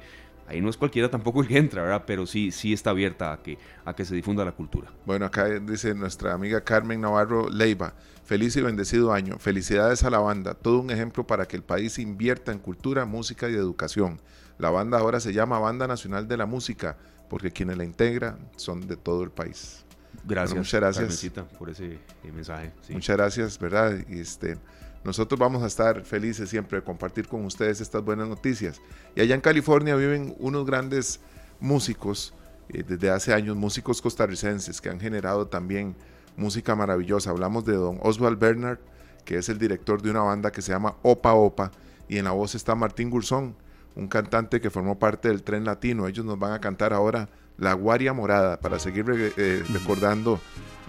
ahí no es cualquiera tampoco el que entra, ¿verdad? Pero sí, sí está abierta a que, a que se difunda la cultura. Bueno, acá dice nuestra amiga Carmen Navarro Leiva, feliz y bendecido año, felicidades a la banda, todo un ejemplo para que el país invierta en cultura, música y educación. La banda ahora se llama Banda Nacional de la Música, porque quienes la integran son de todo el país. Gracias, muchas gracias por ese mensaje. Muchas gracias, ¿verdad? Y este, nosotros vamos a estar felices siempre de compartir con ustedes estas buenas noticias. Y allá en California viven unos grandes músicos, eh, desde hace años, músicos costarricenses que han generado también música maravillosa. Hablamos de don Oswald Bernard, que es el director de una banda que se llama Opa Opa, y en la voz está Martín Gurzón, un cantante que formó parte del tren latino. Ellos nos van a cantar ahora La Guaria Morada para seguir eh, recordando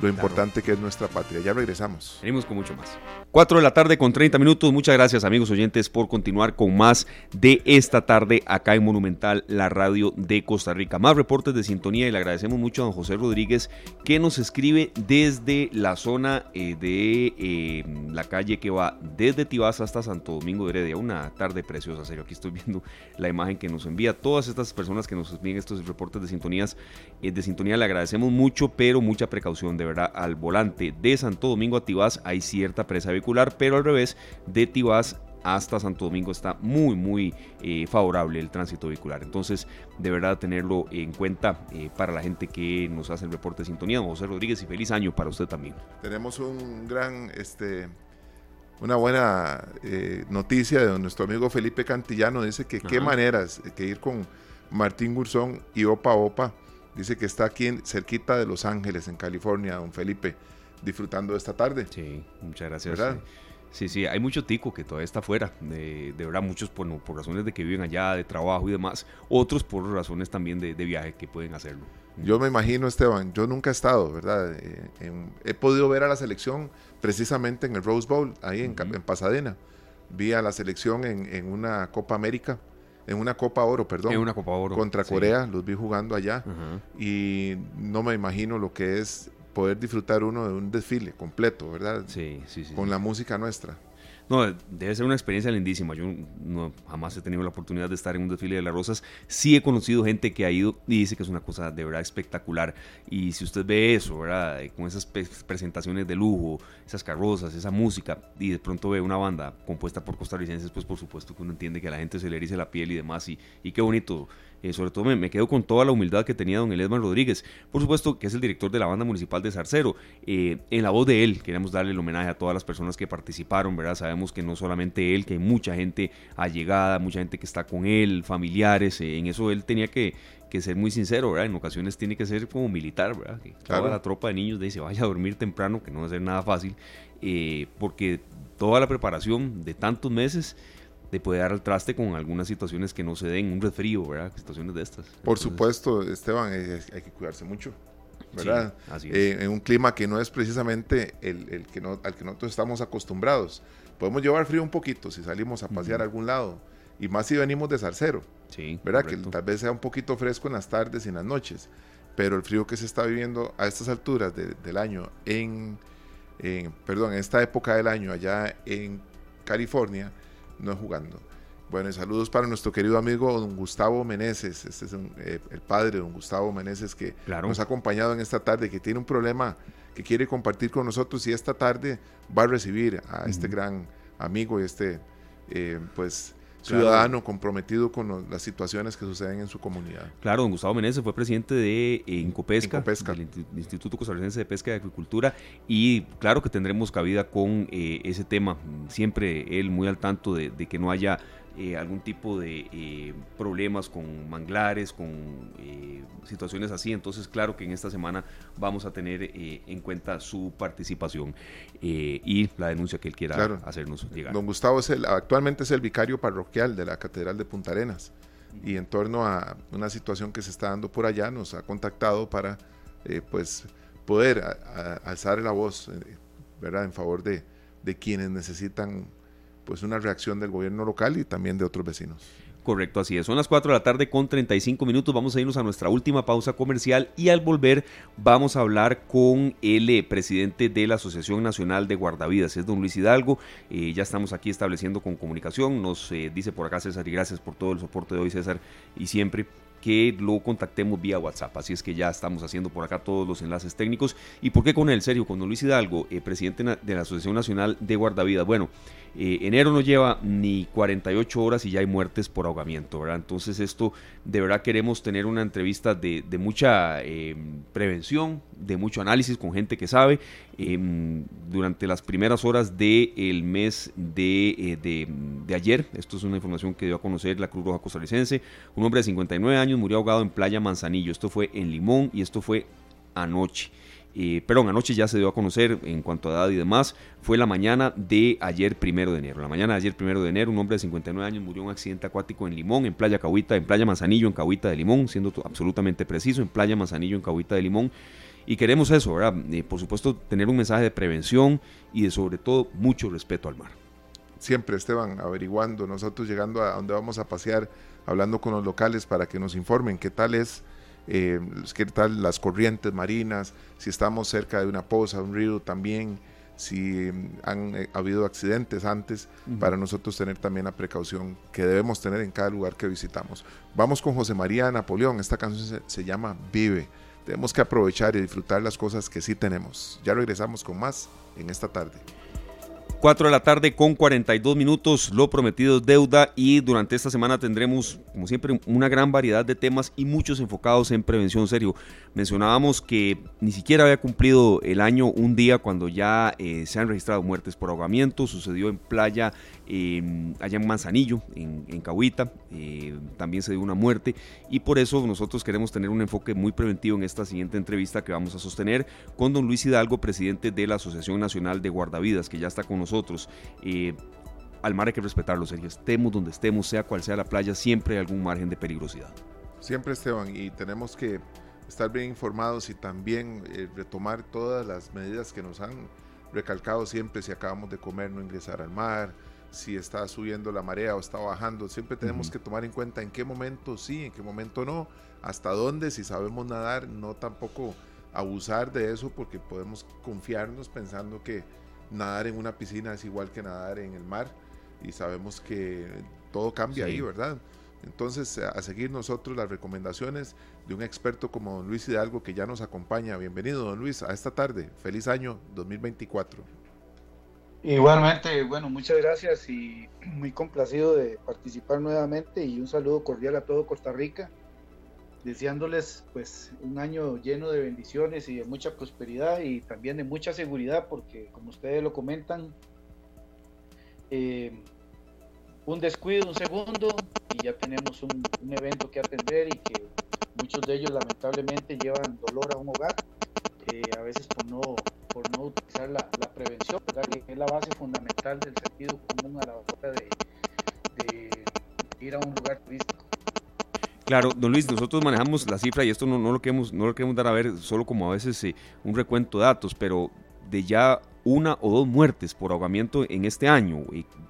lo importante que es nuestra patria. Ya regresamos. Venimos con mucho más. 4 de la tarde con 30 minutos. Muchas gracias amigos oyentes por continuar con más de esta tarde acá en Monumental, la radio de Costa Rica. Más reportes de sintonía y le agradecemos mucho a don José Rodríguez que nos escribe desde la zona eh, de eh, la calle que va desde Tibás hasta Santo Domingo de Heredia. Una tarde preciosa, serio. Aquí estoy viendo la imagen que nos envía. Todas estas personas que nos envían estos reportes de sintonías, eh, de sintonía le agradecemos mucho, pero mucha precaución de verdad al volante de Santo Domingo a Tibás hay cierta presa vehicular, pero al revés, de Tibás hasta Santo Domingo está muy, muy eh, favorable el tránsito vehicular. Entonces, de verdad, tenerlo en cuenta eh, para la gente que nos hace el reporte de sintonía. José Rodríguez, y feliz año para usted también. Tenemos un gran, este, una buena eh, noticia de nuestro amigo Felipe Cantillano. Dice que qué maneras que ir con Martín Gurzón y Opa Opa Dice que está aquí cerquita de Los Ángeles, en California, don Felipe, disfrutando de esta tarde. Sí, muchas gracias. ¿verdad? Sí, sí, hay mucho tico que todavía está fuera, de, verdad, muchos por, por, razones de que viven allá, de trabajo y demás, otros por razones también de, viaje que pueden hacerlo. Yo me imagino, Esteban, yo nunca he estado, ¿verdad? Eh, he podido ver a la selección precisamente en el Rose Bowl, ahí en, en Pasadena. Vi a la selección en, en una Copa América en una Copa Oro, perdón. En una Copa Oro. Contra Corea, los vi jugando allá. Y no me imagino lo que es poder disfrutar uno de un desfile completo, ¿verdad? Sí, sí, sí. Con la música nuestra. No, debe ser una experiencia lindísima. Yo no, jamás he tenido la oportunidad de estar en un desfile de las rosas. Sí he conocido gente que ha ido y dice que es una cosa de verdad espectacular. Y si usted ve eso, ¿verdad? Con esas presentaciones de lujo, esas carrozas, esa música, y de pronto ve una banda compuesta por costarricenses, pues por supuesto que uno entiende que a la gente se le erice la piel y demás. Y, y qué bonito eh, sobre todo me, quedo con toda la humildad que tenía don Eledman Rodríguez, por supuesto que es el director de la banda municipal de Zarcero. Eh, en la voz de él queremos darle el homenaje a todas las personas que participaron, ¿verdad? Sabemos que no solamente él, que hay mucha gente allegada, mucha gente que está con él, familiares, eh, en eso él tenía que, ser muy sincero, ¿verdad? En ocasiones tiene que ser como militar, ¿verdad? Que toda la tropa de niños dice, vaya a dormir temprano, que no va a ser nada fácil, porque toda la preparación de tantos meses de poder dar al traste con algunas situaciones que no se den, un resfrío, ¿verdad? Situaciones de estas. Por supuesto, Esteban, hay que cuidarse mucho, ¿verdad? Eh, en un clima que no es precisamente el, que no, al que nosotros estamos acostumbrados. Podemos llevar frío un poquito si salimos a pasear a algún lado, y más si venimos de Zarcero, sí, ¿verdad? Que tal vez sea un poquito fresco en las tardes y en las noches, pero el frío que se está viviendo a estas alturas del año en, en, perdón, en esta época del año allá en California, no jugando. Bueno, y saludos para nuestro querido amigo don Gustavo Meneses, este es eh, el padre de don Gustavo Meneses que nos ha acompañado en esta tarde, que tiene un problema que quiere compartir con nosotros y esta tarde va a recibir a este gran amigo y este, eh, pues, ciudadano comprometido con las situaciones que suceden en su comunidad. Claro, don Gustavo Meneses fue presidente de eh, Incopesca, del Instituto Costarricense de Pesca y Agricultura, y claro que tendremos cabida con eh, ese tema. Siempre él muy al tanto de, que no haya eh, algún tipo de problemas con manglares, con situaciones así. Entonces, claro que en esta semana vamos a tener en cuenta su participación y la denuncia que él quiera hacernos llegar. Don Gustavo es el, actualmente es el vicario parroquial de la Catedral de Punta Arenas. y en torno a una situación que se está dando por allá nos ha contactado para eh, pues poder alzar la voz eh, ¿verdad? en favor de, de quienes necesitan pues una reacción del gobierno local y también de otros vecinos. Correcto, así es. Son las 4 de la tarde con 35 minutos. Vamos a irnos a nuestra última pausa comercial y al volver vamos a hablar con el eh, presidente de la Asociación Nacional de Guardavidas, es don Luis Hidalgo. Eh, ya estamos aquí estableciendo con comunicación. Nos eh, dice por acá César y gracias por todo el soporte de hoy César y siempre que lo contactemos vía WhatsApp. Así es que ya estamos haciendo por acá todos los enlaces técnicos. ¿Y por qué con él? Serio, con don Luis Hidalgo, presidente de la Asociación Nacional de Guardavidas. Bueno, eh, enero no lleva ni 48 horas y ya hay muertes por ahogamiento, ¿verdad? Entonces esto de verdad queremos tener una entrevista de, mucha eh, prevención, de mucho análisis con gente que sabe. Em, durante las primeras horas del mes de, eh, de, ayer, esto es una información que dio a conocer la Cruz Roja Costarricense, un hombre de 59 años murió ahogado en Playa Manzanillo, esto fue en Limón y esto fue anoche. Eh, perdón, anoche ya se dio a conocer en cuanto a edad y demás, fue la mañana de ayer primero de enero. La mañana de ayer primero de enero, un hombre de 59 años murió en un accidente acuático en Limón, en Playa Cahuita, en Playa Manzanillo, en Cahuita de Limón, siendo absolutamente preciso, en Playa Manzanillo, en Cahuita de Limón. Y queremos eso, ¿verdad? Eh, por supuesto, tener un mensaje de prevención y de sobre todo mucho respeto al mar. Siempre, Esteban, averiguando, nosotros llegando a donde vamos a pasear, hablando con los locales para que nos informen qué tal es eh, qué tal las corrientes marinas, si estamos cerca de una poza, un río también, si mm, han eh, habido accidentes antes, para nosotros tener también la precaución que debemos tener en cada lugar que visitamos. Vamos con José María Napoleón, esta canción se llama Vive. Tenemos que aprovechar y disfrutar las cosas que sí tenemos. Ya regresamos con más en esta tarde. 4 de la tarde con 42 minutos, lo prometido es deuda y durante esta semana tendremos, como siempre, una gran variedad de temas y muchos enfocados en prevención serio. Mencionábamos que ni siquiera había cumplido el año un día cuando ya eh, se han registrado muertes por ahogamiento, sucedió en playa allá en Manzanillo, en, en Cahuita, eh, también se dio una muerte y por eso nosotros queremos tener un enfoque muy preventivo en esta siguiente entrevista que vamos a sostener con don Luis Hidalgo, presidente de la Asociación Nacional de Guardavidas, que ya está con nosotros. Eh, al mar hay que respetarlo, Sergio. Estemos donde estemos, sea cual sea la playa, siempre hay algún margen de peligrosidad. Siempre, Esteban, y tenemos que estar bien informados y también eh, retomar todas las medidas que nos han recalcado siempre si acabamos de comer, no ingresar al mar, si está subiendo la marea o está bajando. Siempre tenemos que tomar en cuenta en qué momento sí, en qué momento no, hasta dónde, si sabemos nadar, no tampoco abusar de eso porque podemos confiarnos pensando que nadar en una piscina es igual que nadar en el mar y sabemos que todo cambia ahí, ¿verdad? Entonces, a seguir nosotros las recomendaciones de un experto como don Luis Hidalgo que ya nos acompaña. Bienvenido, don Luis, a esta tarde. Feliz año 2024. Igualmente, bueno, muchas gracias y (clears throat) muy complacido de participar nuevamente y un saludo cordial a todo Costa Rica, deseándoles pues un año lleno de bendiciones y de mucha prosperidad y también de mucha seguridad porque como ustedes lo comentan, eh, un descuido, un segundo y ya tenemos un, evento que atender y que muchos de ellos lamentablemente llevan dolor a un hogar, eh, a veces por no por no utilizar la, prevención, que es la base fundamental del sentido común a la hora de, ir a un lugar turístico. Claro, don Luis, nosotros manejamos la cifra y esto no, no, lo, queremos, no lo queremos dar a ver solo como a veces eh, un recuento de datos, pero de ya una o dos muertes por ahogamiento en este año.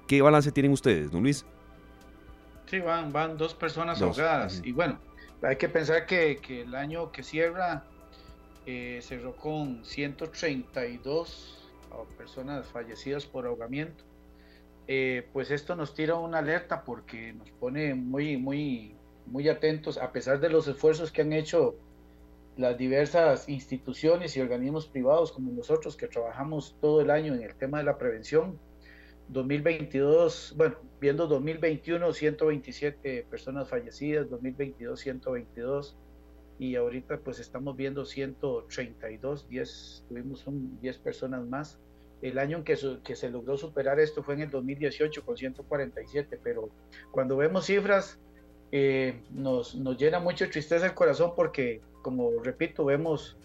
¿Qué balance tienen ustedes, don Luis? Sí, van, van dos personas ahogadas. Y bueno, hay que pensar que, que el año que cierra eh, cerró con 132 personas fallecidas por ahogamiento. Eh, pues esto nos tira una alerta porque nos pone muy, muy, muy atentos, a pesar de los esfuerzos que han hecho las diversas instituciones y organismos privados como nosotros que trabajamos todo el año en el tema de la prevención. 2022, bueno, viendo 2021, 127 personas fallecidas, 2022, 122, y ahorita pues estamos viendo 132, 10, tuvimos un 10 personas más. El año en que, que se logró superar esto fue en el 2018 con 147, pero cuando vemos cifras eh, nos, nos llena mucho tristeza el corazón porque, como repito, vemos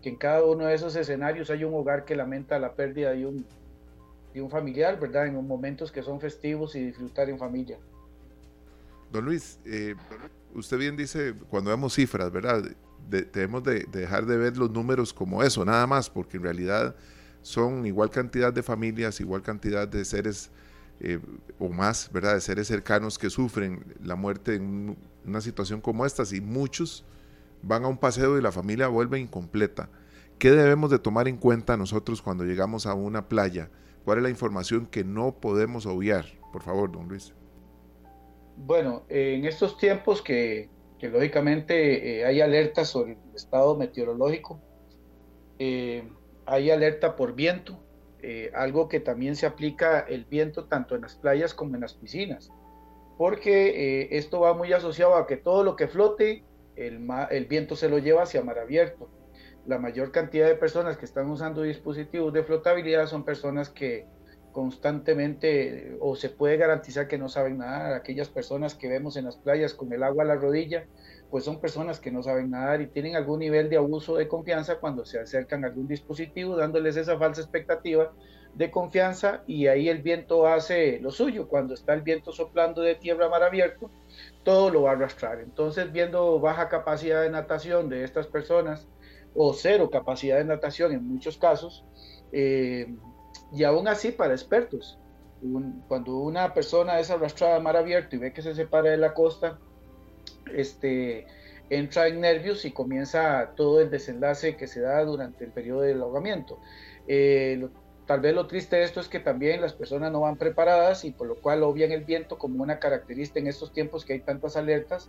que en cada uno de esos escenarios hay un hogar que lamenta la pérdida de un, de un familiar, ¿verdad? En momentos que son festivos y disfrutar en familia. Don Luis, eh, usted bien dice, cuando vemos cifras, ¿verdad? debemos de, dejar de ver los números como eso, nada más, porque en realidad son igual cantidad de familias, igual cantidad de seres eh, o más, ¿verdad? De seres cercanos que sufren la muerte en una situación como esta, y muchos van a un paseo y la familia vuelve incompleta. ¿Qué debemos de tomar en cuenta nosotros cuando llegamos a una playa? ¿Cuál es la información que no podemos obviar? Por favor, don Luis. Bueno, en estos tiempos que, lógicamente eh, hay alerta sobre el estado meteorológico, eh, hay alerta por viento, eh, algo que también se aplica el viento tanto en las playas como en las piscinas, porque esto va muy asociado a que todo lo que flote, el, el viento se lo lleva hacia mar abierto. La mayor cantidad de personas que están usando dispositivos de flotabilidad son personas que constantemente o se puede garantizar que no saben nadar. Aquellas personas que vemos en las playas con el agua a la rodilla, pues son personas que no saben nadar y tienen algún nivel de abuso de confianza cuando se acercan a algún dispositivo, dándoles esa falsa expectativa de confianza y ahí el viento hace lo suyo. Cuando está el viento soplando de tierra a mar abierto, todo lo va a arrastrar. Entonces, viendo baja capacidad de natación de estas personas o cero capacidad de natación en muchos casos, eh, y aún así para expertos. cuando una persona es arrastrada a mar abierto y ve que se separa de la costa, este, entra en nervios y comienza todo el desenlace que se da durante el periodo del ahogamiento. Eh, tal vez lo triste de esto es que también las personas no van preparadas y por lo cual obvian el viento como una característica en estos tiempos que hay tantas alertas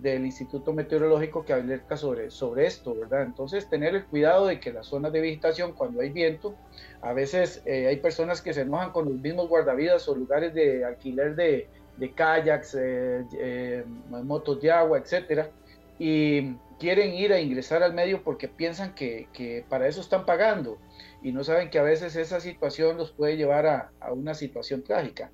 del Instituto Meteorológico que alerta sobre, sobre esto, ¿verdad? Entonces, tener el cuidado de que las zonas de vegetación, cuando hay viento, a veces eh, hay personas que se enojan con los mismos guardavidas o lugares de alquiler de, de kayaks, eh, eh, motos de agua, etcétera, y quieren ir a ingresar al medio porque piensan que, que, para eso están pagando y no saben que a veces esa situación los puede llevar a, a una situación trágica.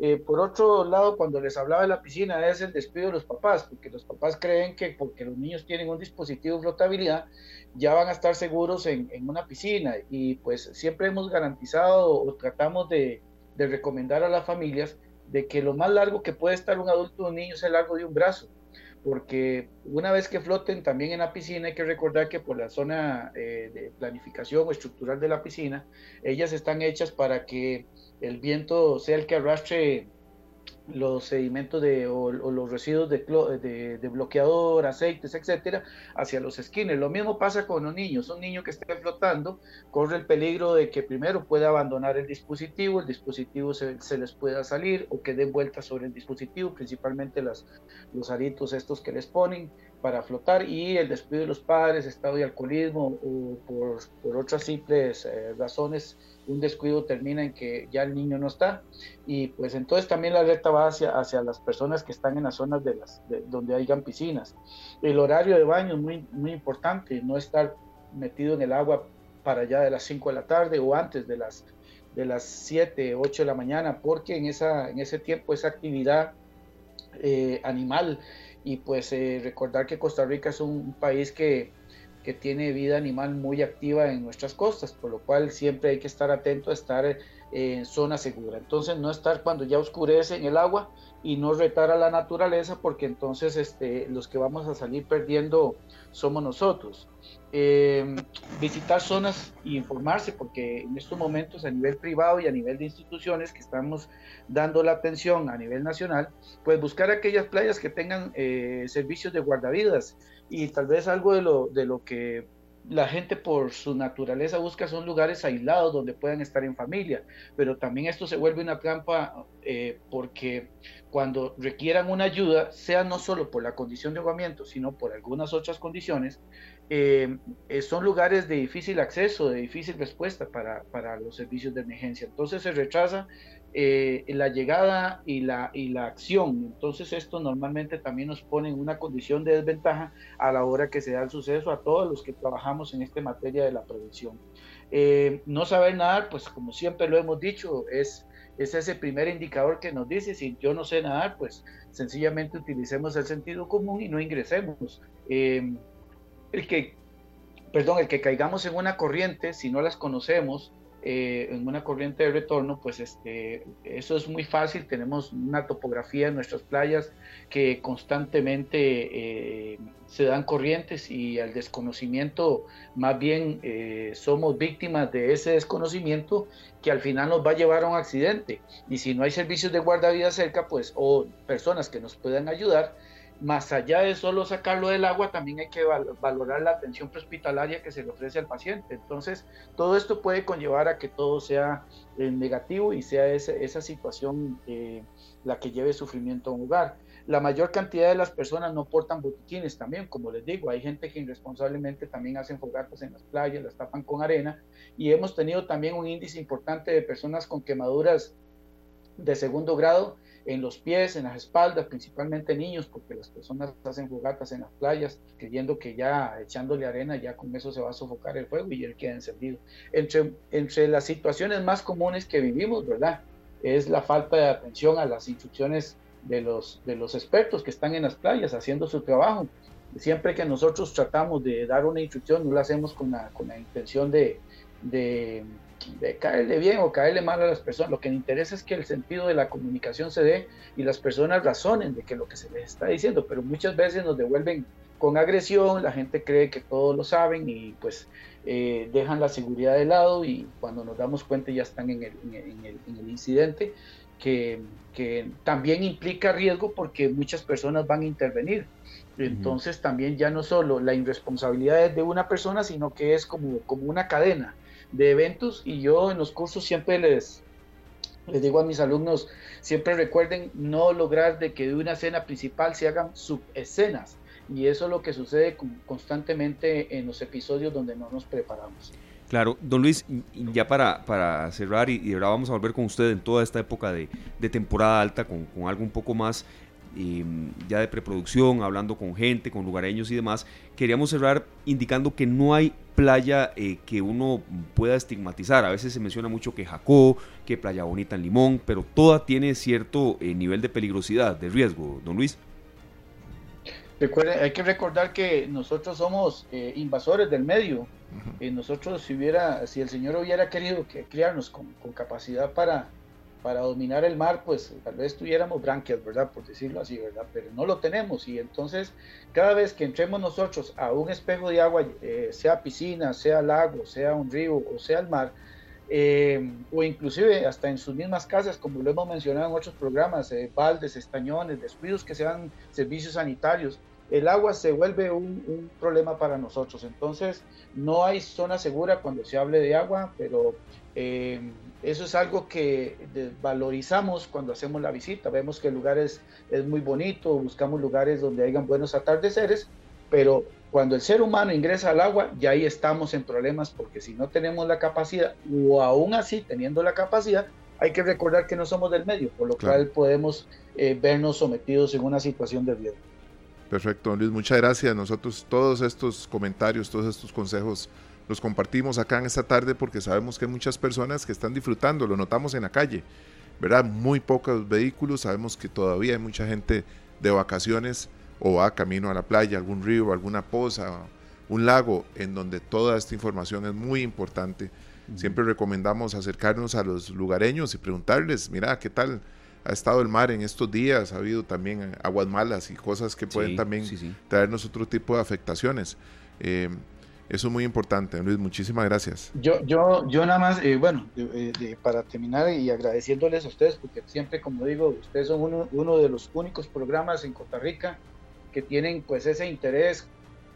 Eh, por otro lado, cuando les hablaba de la piscina, es el despido de los papás, porque los papás creen que porque los niños tienen un dispositivo de flotabilidad, ya van a estar seguros en, una piscina. Y pues siempre hemos garantizado o tratamos de, recomendar a las familias de que lo más largo que puede estar un adulto o un niño es el largo de un brazo. Porque una vez que floten también en la piscina, hay que recordar que por la zona eh, de planificación o estructural de la piscina, ellas están hechas para que el viento sea el que arrastre los sedimentos de, o, los residuos de, de, bloqueador, aceites, etcétera, hacia los esquines. Lo mismo pasa con los niños. Un niño que esté flotando corre el peligro de que primero pueda abandonar el dispositivo, el dispositivo se, les pueda salir o que den vueltas sobre el dispositivo, principalmente las, los aritos estos que les ponen para flotar y el despido de los padres, estado de alcoholismo o por, por otras simples eh, razones un descuido termina en que ya el niño no está y pues entonces también la alerta va hacia, hacia las personas que están en las zonas de las donde hayan piscinas. El horario de baño es muy, muy importante, no estar metido en el agua para allá de las 5 de la tarde o antes de las de las 7, 8 de la mañana, porque en, esa, en ese tiempo esa actividad eh, animal y pues eh, recordar que Costa Rica es un país que que tiene vida animal muy activa en nuestras costas, por lo cual siempre hay que estar atento a estar en zona segura. Entonces no estar cuando ya oscurece en el agua y no retar a la naturaleza porque entonces este, los que vamos a salir perdiendo somos nosotros. Eh, visitar zonas y informarse porque en estos momentos a nivel privado y a nivel de instituciones que estamos dando la atención a nivel nacional, pues buscar aquellas playas que tengan eh, servicios de guardavidas y tal vez algo de lo, de lo que la gente por su naturaleza busca son lugares aislados donde puedan estar en familia, pero también esto se vuelve una trampa eh, porque cuando requieran una ayuda, sea no solo por la condición de ahogamiento, sino por algunas otras condiciones, eh, eh, son lugares de difícil acceso, de difícil respuesta para, para los servicios de emergencia. Entonces se retrasa eh, la llegada y la, y la acción. Entonces esto normalmente también nos pone en una condición de desventaja a la hora que se da el suceso a todos los que trabajamos en esta materia de la prevención. No saber nadar, pues como siempre lo hemos dicho, es, es ese primer indicador que nos dice, si yo no sé nadar, pues sencillamente utilicemos el sentido común y no ingresemos. El que, perdón, el que caigamos en una corriente, si no las conocemos, eh, en una corriente de retorno, pues este, eso es muy fácil. Tenemos una topografía en nuestras playas que constantemente eh, se dan corrientes y al desconocimiento, más bien eh, somos víctimas de ese desconocimiento que al final nos va a llevar a un accidente. Y si no hay servicios de guardavidas cerca, pues, o personas que nos puedan ayudar, más allá de solo sacarlo del agua, también hay que valorar la atención prehospitalaria que se le ofrece al paciente. Entonces, todo esto puede conllevar a que todo sea eh, negativo y sea esa, situación eh, la que lleve sufrimiento a un hogar. La mayor cantidad de las personas no portan botiquines también, como les digo, hay gente que irresponsablemente también hacen fogatas en las playas, las tapan con arena y hemos tenido también un índice importante de personas con quemaduras de segundo grado en los pies, en las espaldas, principalmente niños, porque las personas hacen fogatas en las playas, creyendo que ya echándole arena ya con eso se va a sofocar el fuego y él queda encendido. Entre, entre las situaciones más comunes que vivimos, ¿verdad? Es la falta de atención a las instrucciones de los, de los expertos que están en las playas haciendo su trabajo. Siempre que nosotros tratamos de dar una instrucción, no la hacemos con la, con la intención de, de de caerle bien o caerle mal a las personas. Lo que me interesa es que el sentido de la comunicación se dé y las personas razonen de que lo que se les está diciendo, pero muchas veces nos devuelven con agresión, la gente cree que todos lo saben y pues eh, dejan la seguridad de lado y cuando nos damos cuenta ya están en el, en el, en el incidente que, que, también implica riesgo porque muchas personas van a intervenir. Entonces también ya no solo la irresponsabilidad es de una persona, sino que es como, como una cadena de eventos y yo en los cursos siempre les, les digo a mis alumnos, siempre recuerden no lograr de que de una escena principal se hagan subescenas y eso es lo que sucede constantemente en los episodios donde no nos preparamos. Claro, don Luis, ya para, para cerrar y, ahora vamos a volver con usted en toda esta época de, de temporada alta con, con, algo un poco más ya de preproducción, hablando con gente, con lugareños y demás, queríamos cerrar indicando que no hay playa eh, que uno pueda estigmatizar. A veces se menciona mucho que Jacó, que Playa Bonita en Limón, pero toda tiene cierto eh, nivel de peligrosidad, de riesgo, don Luis. Recuerde, hay que recordar que nosotros somos eh, invasores del medio. nosotros, si hubiera, si el Señor hubiera querido que criarnos con capacidad para, para dominar el mar, pues tal vez tuviéramos branquias, ¿verdad? Por decirlo así, ¿verdad? Pero no lo tenemos y entonces cada vez que entremos nosotros a un espejo de agua, eh, sea piscina, sea lago, sea un río o sea el mar, eh, o inclusive hasta en sus mismas casas, como lo hemos mencionado en otros programas, eh, baldes, estañones, descuidos que sean servicios sanitarios, el agua se vuelve un, un, problema para nosotros. Entonces, no hay zona segura cuando se hable de agua, pero eh, eso es algo que valorizamos cuando hacemos la visita. Vemos que el lugar es, muy bonito, buscamos lugares donde hayan buenos atardeceres, pero cuando el ser humano ingresa al agua, ya ahí estamos en problemas porque si no tenemos la capacidad, o aún así teniendo la capacidad, hay que recordar que no somos del medio, por lo cual podemos eh, vernos sometidos en una situación de riesgo. Perfecto, Luis, muchas gracias. Nosotros todos estos comentarios, todos estos consejos los compartimos acá en esta tarde porque sabemos que hay muchas personas que están disfrutando, lo notamos en la calle, ¿verdad? Muy pocos vehículos, sabemos que todavía hay mucha gente de vacaciones o va camino a la playa, algún río, alguna poza, un lago, en donde toda esta información es muy importante. Siempre recomendamos acercarnos a los lugareños y preguntarles, mira, ¿qué tal ha estado el mar en estos días? Ha habido también aguas malas y cosas que pueden también traernos otro tipo de afectaciones. Eh, eso es muy importante, Luis. Muchísimas gracias. Yo, yo, yo nada más, eh, bueno, para terminar y agradeciéndoles a ustedes, porque siempre, como digo, ustedes son uno, uno de los únicos programas en Costa Rica que tienen pues ese interés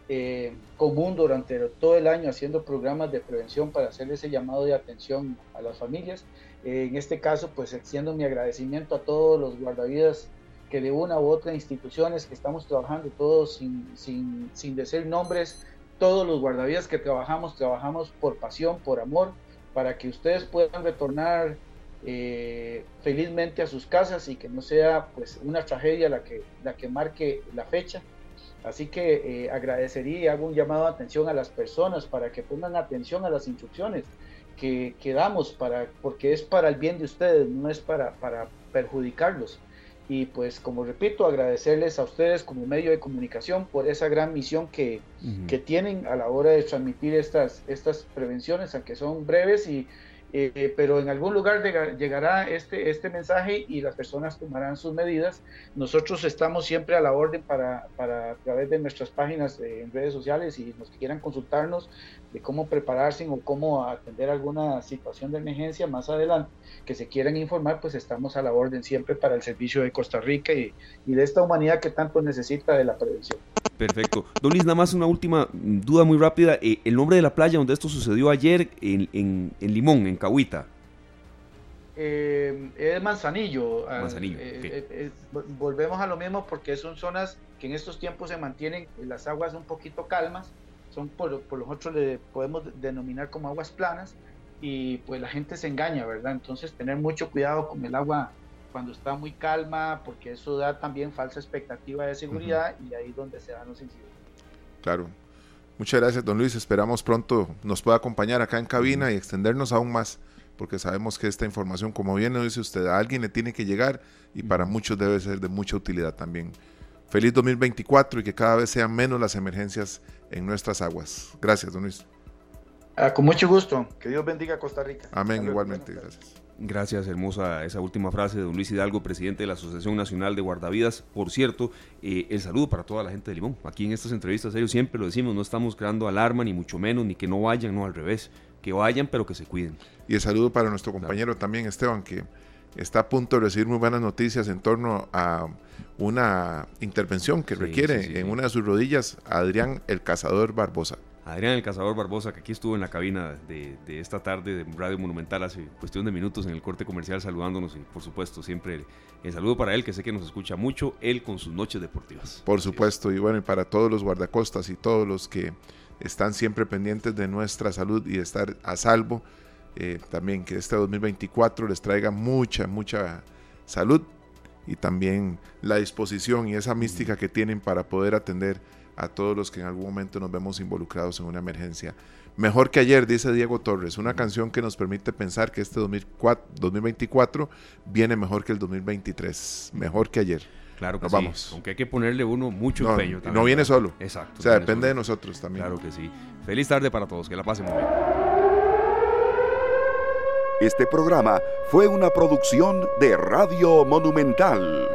eh, común durante todo el año haciendo programas de prevención para hacer ese llamado de atención a las familias. Eh, en este caso, pues extiendo mi agradecimiento a todos los guardavidas que de una u otra instituciones que estamos trabajando todos sin, sin, sin decir nombres, todos los guardavidas que trabajamos, trabajamos por pasión, por amor, para que ustedes puedan retornar eh, felizmente a sus casas y que no sea pues una tragedia la que, la que marque la fecha. Así que eh, agradecería y hago un llamado de atención a las personas para que pongan atención a las instrucciones que, que damos, para, porque es para el bien de ustedes, no es para, para perjudicarlos. Y pues como repito, agradecerles a ustedes como medio de comunicación por esa gran misión que, que tienen a la hora de transmitir estas, estas prevenciones, aunque son breves y, eh, pero en algún lugar llegará este, este mensaje y las personas tomarán sus medidas. Nosotros estamos siempre a la orden para, para a través de nuestras páginas en redes sociales y los que quieran consultarnos de cómo prepararse o cómo atender alguna situación de emergencia más adelante, que se quieran informar, pues estamos a la orden siempre para el servicio de Costa Rica y, y de esta humanidad que tanto necesita de la prevención. Perfecto. Don Luis, nada más una última duda muy rápida. Eh, el nombre de la playa donde esto sucedió ayer en, en, en Limón, en Cahuita. Eh, es Manzanillo. Ah, Manzanillo eh, volvemos a lo mismo porque son zonas que en estos tiempos se mantienen las aguas un poquito calmas. Son por, por nosotros le podemos denominar como aguas planas y pues la gente se engaña, ¿verdad? Entonces tener mucho cuidado con el agua cuando está muy calma, porque eso da también falsa expectativa de seguridad y ahí es donde se dan los incidentes. Claro. Muchas gracias, don Luis. Esperamos pronto nos pueda acompañar acá en cabina y extendernos aún más, porque sabemos que esta información, como bien lo dice usted, a alguien le tiene que llegar y para muchos debe ser de mucha utilidad también. Feliz 2024 y que cada vez sean menos las emergencias en nuestras aguas. Gracias, don Luis. Ah, con mucho gusto. Que Dios bendiga a Costa Rica. Amén, igualmente. Gracias. Gracias, hermosa esa última frase de don Luis Hidalgo, presidente de la Asociación Nacional de Guardavidas. Por cierto, eh, el saludo para toda la gente de Limón. Aquí en estas entrevistas, ellos siempre lo decimos, no estamos creando alarma, ni mucho menos, ni que no vayan, no al revés. Que vayan, pero que se cuiden. Y el saludo para nuestro compañero también, Esteban, que está a punto de recibir muy buenas noticias en torno a una intervención que requiere en una de sus rodillas Adrián el Cazador Barbosa. Adrián el Cazador Barbosa, que aquí estuvo en la cabina de, esta tarde de Radio Monumental hace cuestión de minutos en el corte comercial saludándonos y por supuesto siempre el, saludo para él que sé que nos escucha mucho, él con sus noches deportivas. Por supuesto, y bueno, y para todos los guardacostas y todos los que están siempre pendientes de nuestra salud y de estar a salvo, eh, también que este 2024 les traiga mucha, mucha salud y también la disposición y esa mística que tienen para poder atender a todos los que en algún momento nos vemos involucrados en una emergencia. Mejor que ayer, dice Diego Torres, una canción que nos permite pensar que este 2024 viene mejor que el 2023, mejor que ayer. Claro que sí, vamos. aunque hay que ponerle uno mucho empeño. También, no viene solo. Exacto. O sea, depende de nosotros también. Claro que sí. Feliz tarde para todos, que la pasen muy bien. Este programa fue una producción de Radio Monumental.